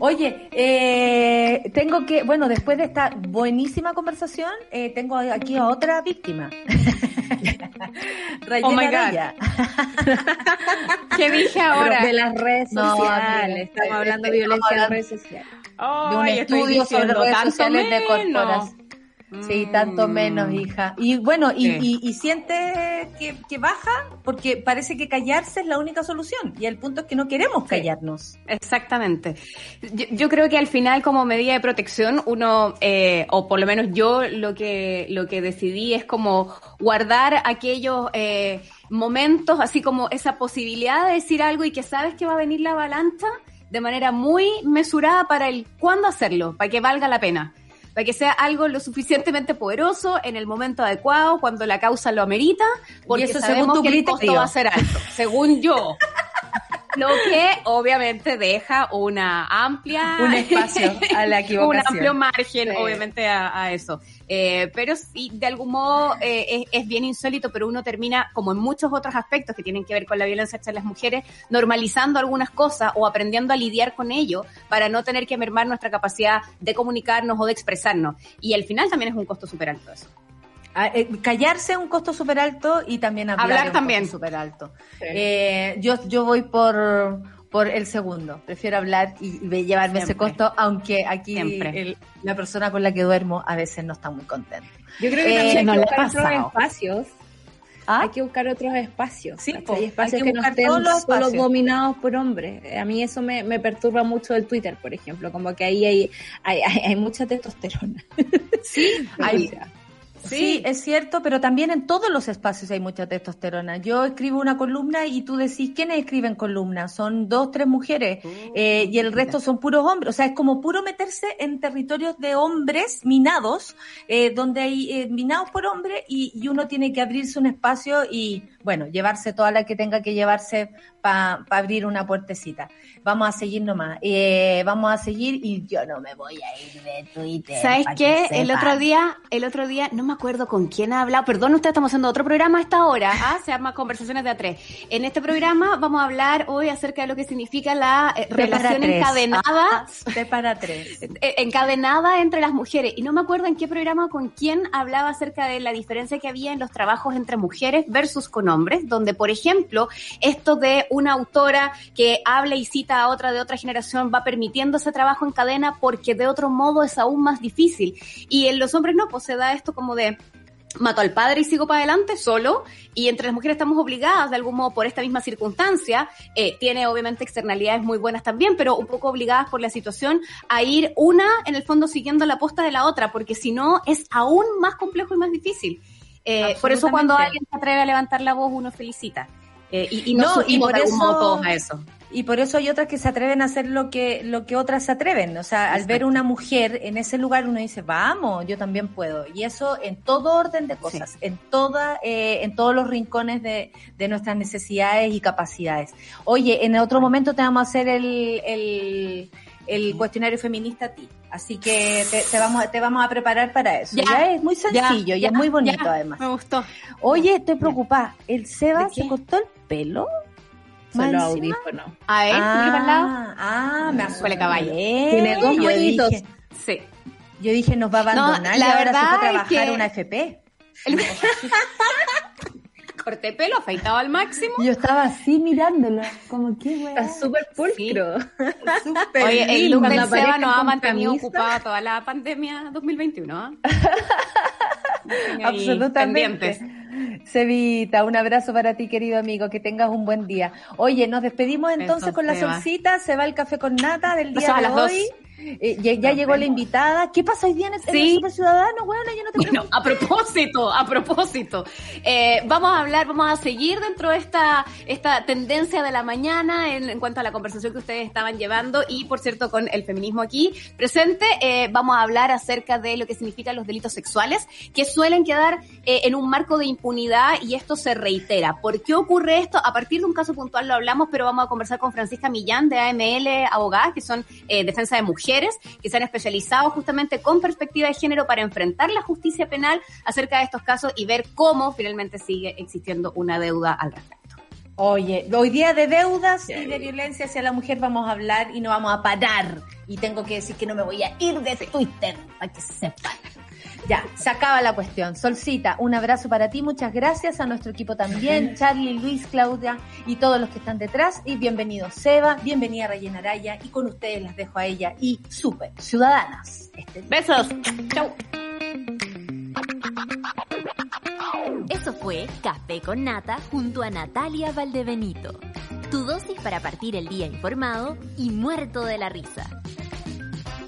Oye, eh, tengo que, bueno, después de esta buenísima conversación, eh, tengo aquí a otra víctima. oh my God. ¿Qué dije ahora? de las redes sociales. Estamos hablando de violencia en las redes sociales. de un estudio sobre redes sociales de corporación. Sí, tanto menos, hija. Y bueno, y, y, y siente que, que, baja porque parece que callarse es la única solución. Y el punto es que no queremos callarnos. Exactamente. Yo, yo, creo que al final, como medida de protección, uno, eh, o por lo menos yo, lo que, lo que decidí es como guardar aquellos eh, momentos, así como esa posibilidad de decir algo y que sabes que va a venir la avalancha de manera muy mesurada para el cuándo hacerlo, para que valga la pena para que sea algo lo suficientemente poderoso en el momento adecuado, cuando la causa lo amerita, porque eso sabemos que el costo va a ser alto, según yo. Lo que obviamente deja una amplia... Un espacio a la equivocación. Un amplio margen, sí. obviamente, a, a eso. Eh, pero sí, de algún modo eh, es, es, bien insólito, pero uno termina, como en muchos otros aspectos que tienen que ver con la violencia hacia las mujeres, normalizando algunas cosas o aprendiendo a lidiar con ello para no tener que mermar nuestra capacidad de comunicarnos o de expresarnos. Y al final también es un costo súper alto eso. Eh, callarse es un costo súper alto y también hablar, hablar es un también súper alto. Sí. Eh, yo, yo voy por, por el segundo. Prefiero hablar y llevarme Siempre. ese costo, aunque aquí el, la persona con la que duermo a veces no está muy contenta. Yo creo que también eh, hay que buscar otros espacios. ¿Ah? Hay que buscar otros espacios. Sí, hay espacios que, que no estén solo dominados por hombres. A mí eso me, me, perturba mucho del Twitter, por ejemplo. Como que ahí hay, hay, hay, hay mucha testosterona. Sí, hay, Sí. sí. es cierto, pero también en todos los espacios hay mucha testosterona. Yo escribo una columna y tú decís, ¿quiénes escriben columnas? Son dos, tres mujeres uh, eh, y el resto son puros hombres. O sea, es como puro meterse en territorios de hombres minados, eh, donde hay eh, minados por hombres y, y, uno tiene que abrirse un espacio y, bueno, llevarse toda la que tenga que llevarse para pa abrir una puertecita. Vamos a seguir nomás. Eh, vamos a seguir y yo no me voy a ir de Twitter. ¿Sabes qué? Que el otro día, el otro día, no me acuerdo con quién ha hablado. Perdón, ustedes estamos haciendo otro programa a esta hora. ¿ah? Se llama Conversaciones de A3. En este programa vamos a hablar hoy acerca de lo que significa la eh, relación encadenada. de para tres. encadenada entre las mujeres. Y no me acuerdo en qué programa con quién hablaba acerca de la diferencia que había en los trabajos entre mujeres versus con hombres, donde, por ejemplo, esto de una autora que habla y cita a otra de otra generación va permitiendo ese trabajo en cadena porque de otro modo es aún más difícil. Y en los hombres no, pues se da esto como de mato al padre y sigo para adelante solo y entre las mujeres estamos obligadas de algún modo por esta misma circunstancia. Eh, tiene obviamente externalidades muy buenas también pero un poco obligadas por la situación a ir una en el fondo siguiendo la posta de la otra porque si no es aún más complejo y más difícil. Eh, por eso cuando alguien se atreve a levantar la voz uno felicita. Eh, y, y, no, no y por eso, todos a eso. Y por eso hay otras que se atreven a hacer lo que, lo que otras se atreven. O sea, al ver una mujer en ese lugar uno dice, vamos, yo también puedo. Y eso en todo orden de cosas, sí. en toda, eh, en todos los rincones de, de, nuestras necesidades y capacidades. Oye, en otro momento te vamos a hacer el, el, el cuestionario feminista a ti. Así que te, te, vamos, te vamos a preparar para eso. Ya, ya es muy sencillo ya, y es muy bonito ya, además. Me gustó. Oye, estoy preocupada. ¿El Seba se cortó el pelo? Solo audífono. ¿A él? Ah, ah, me Huele caballo. Tiene dos huevitos. Sí. Yo dije, nos va a abandonar no, y ahora se fue a trabajar es que... una FP. El... corté pelo, afeitado al máximo. Yo estaba así mirándolo, como que weá. Está súper pulcro. Sí. Super Oye, el look del Seba nos ha mantenido ocupado toda la pandemia 2021. ¿eh? Absolutamente. Cevita, un abrazo para ti, querido amigo, que tengas un buen día. Oye, nos despedimos entonces Eso, con la solcita, se va el café con nata del día de hoy. Dos. Eh, ya, ya llegó la invitada. ¿Qué pasa hoy día en el, sí. Super Ciudadano? Bueno, yo no te bueno, a propósito, a propósito. Eh, vamos a hablar, vamos a seguir dentro de esta, esta tendencia de la mañana en, en, cuanto a la conversación que ustedes estaban llevando y, por cierto, con el feminismo aquí presente, eh, vamos a hablar acerca de lo que significan los delitos sexuales que suelen quedar en un marco de impunidad y esto se reitera. ¿Por qué ocurre esto? A partir de un caso puntual lo hablamos, pero vamos a conversar con Francisca Millán de AML Abogadas, que son defensa de mujeres mujeres que se han especializado justamente con perspectiva de género para enfrentar la justicia penal acerca de estos casos y ver cómo finalmente sigue existiendo una deuda al respecto. Oye, hoy día de deudas y de violencia hacia la mujer vamos a hablar y no vamos a parar. Y tengo que decir que no me voy a ir de Twitter, para que sepan. Ya, se acaba la cuestión. Solcita, un abrazo para ti, muchas gracias a nuestro equipo también, Charlie, Luis, Claudia y todos los que están detrás. Y bienvenido Seba, bienvenida Rayena Araya y con ustedes las dejo a ella y Super Ciudadanas. Este... Besos. Chau. Eso fue Café con Nata junto a Natalia Valdebenito. Tu dosis para partir el día informado y muerto de la risa.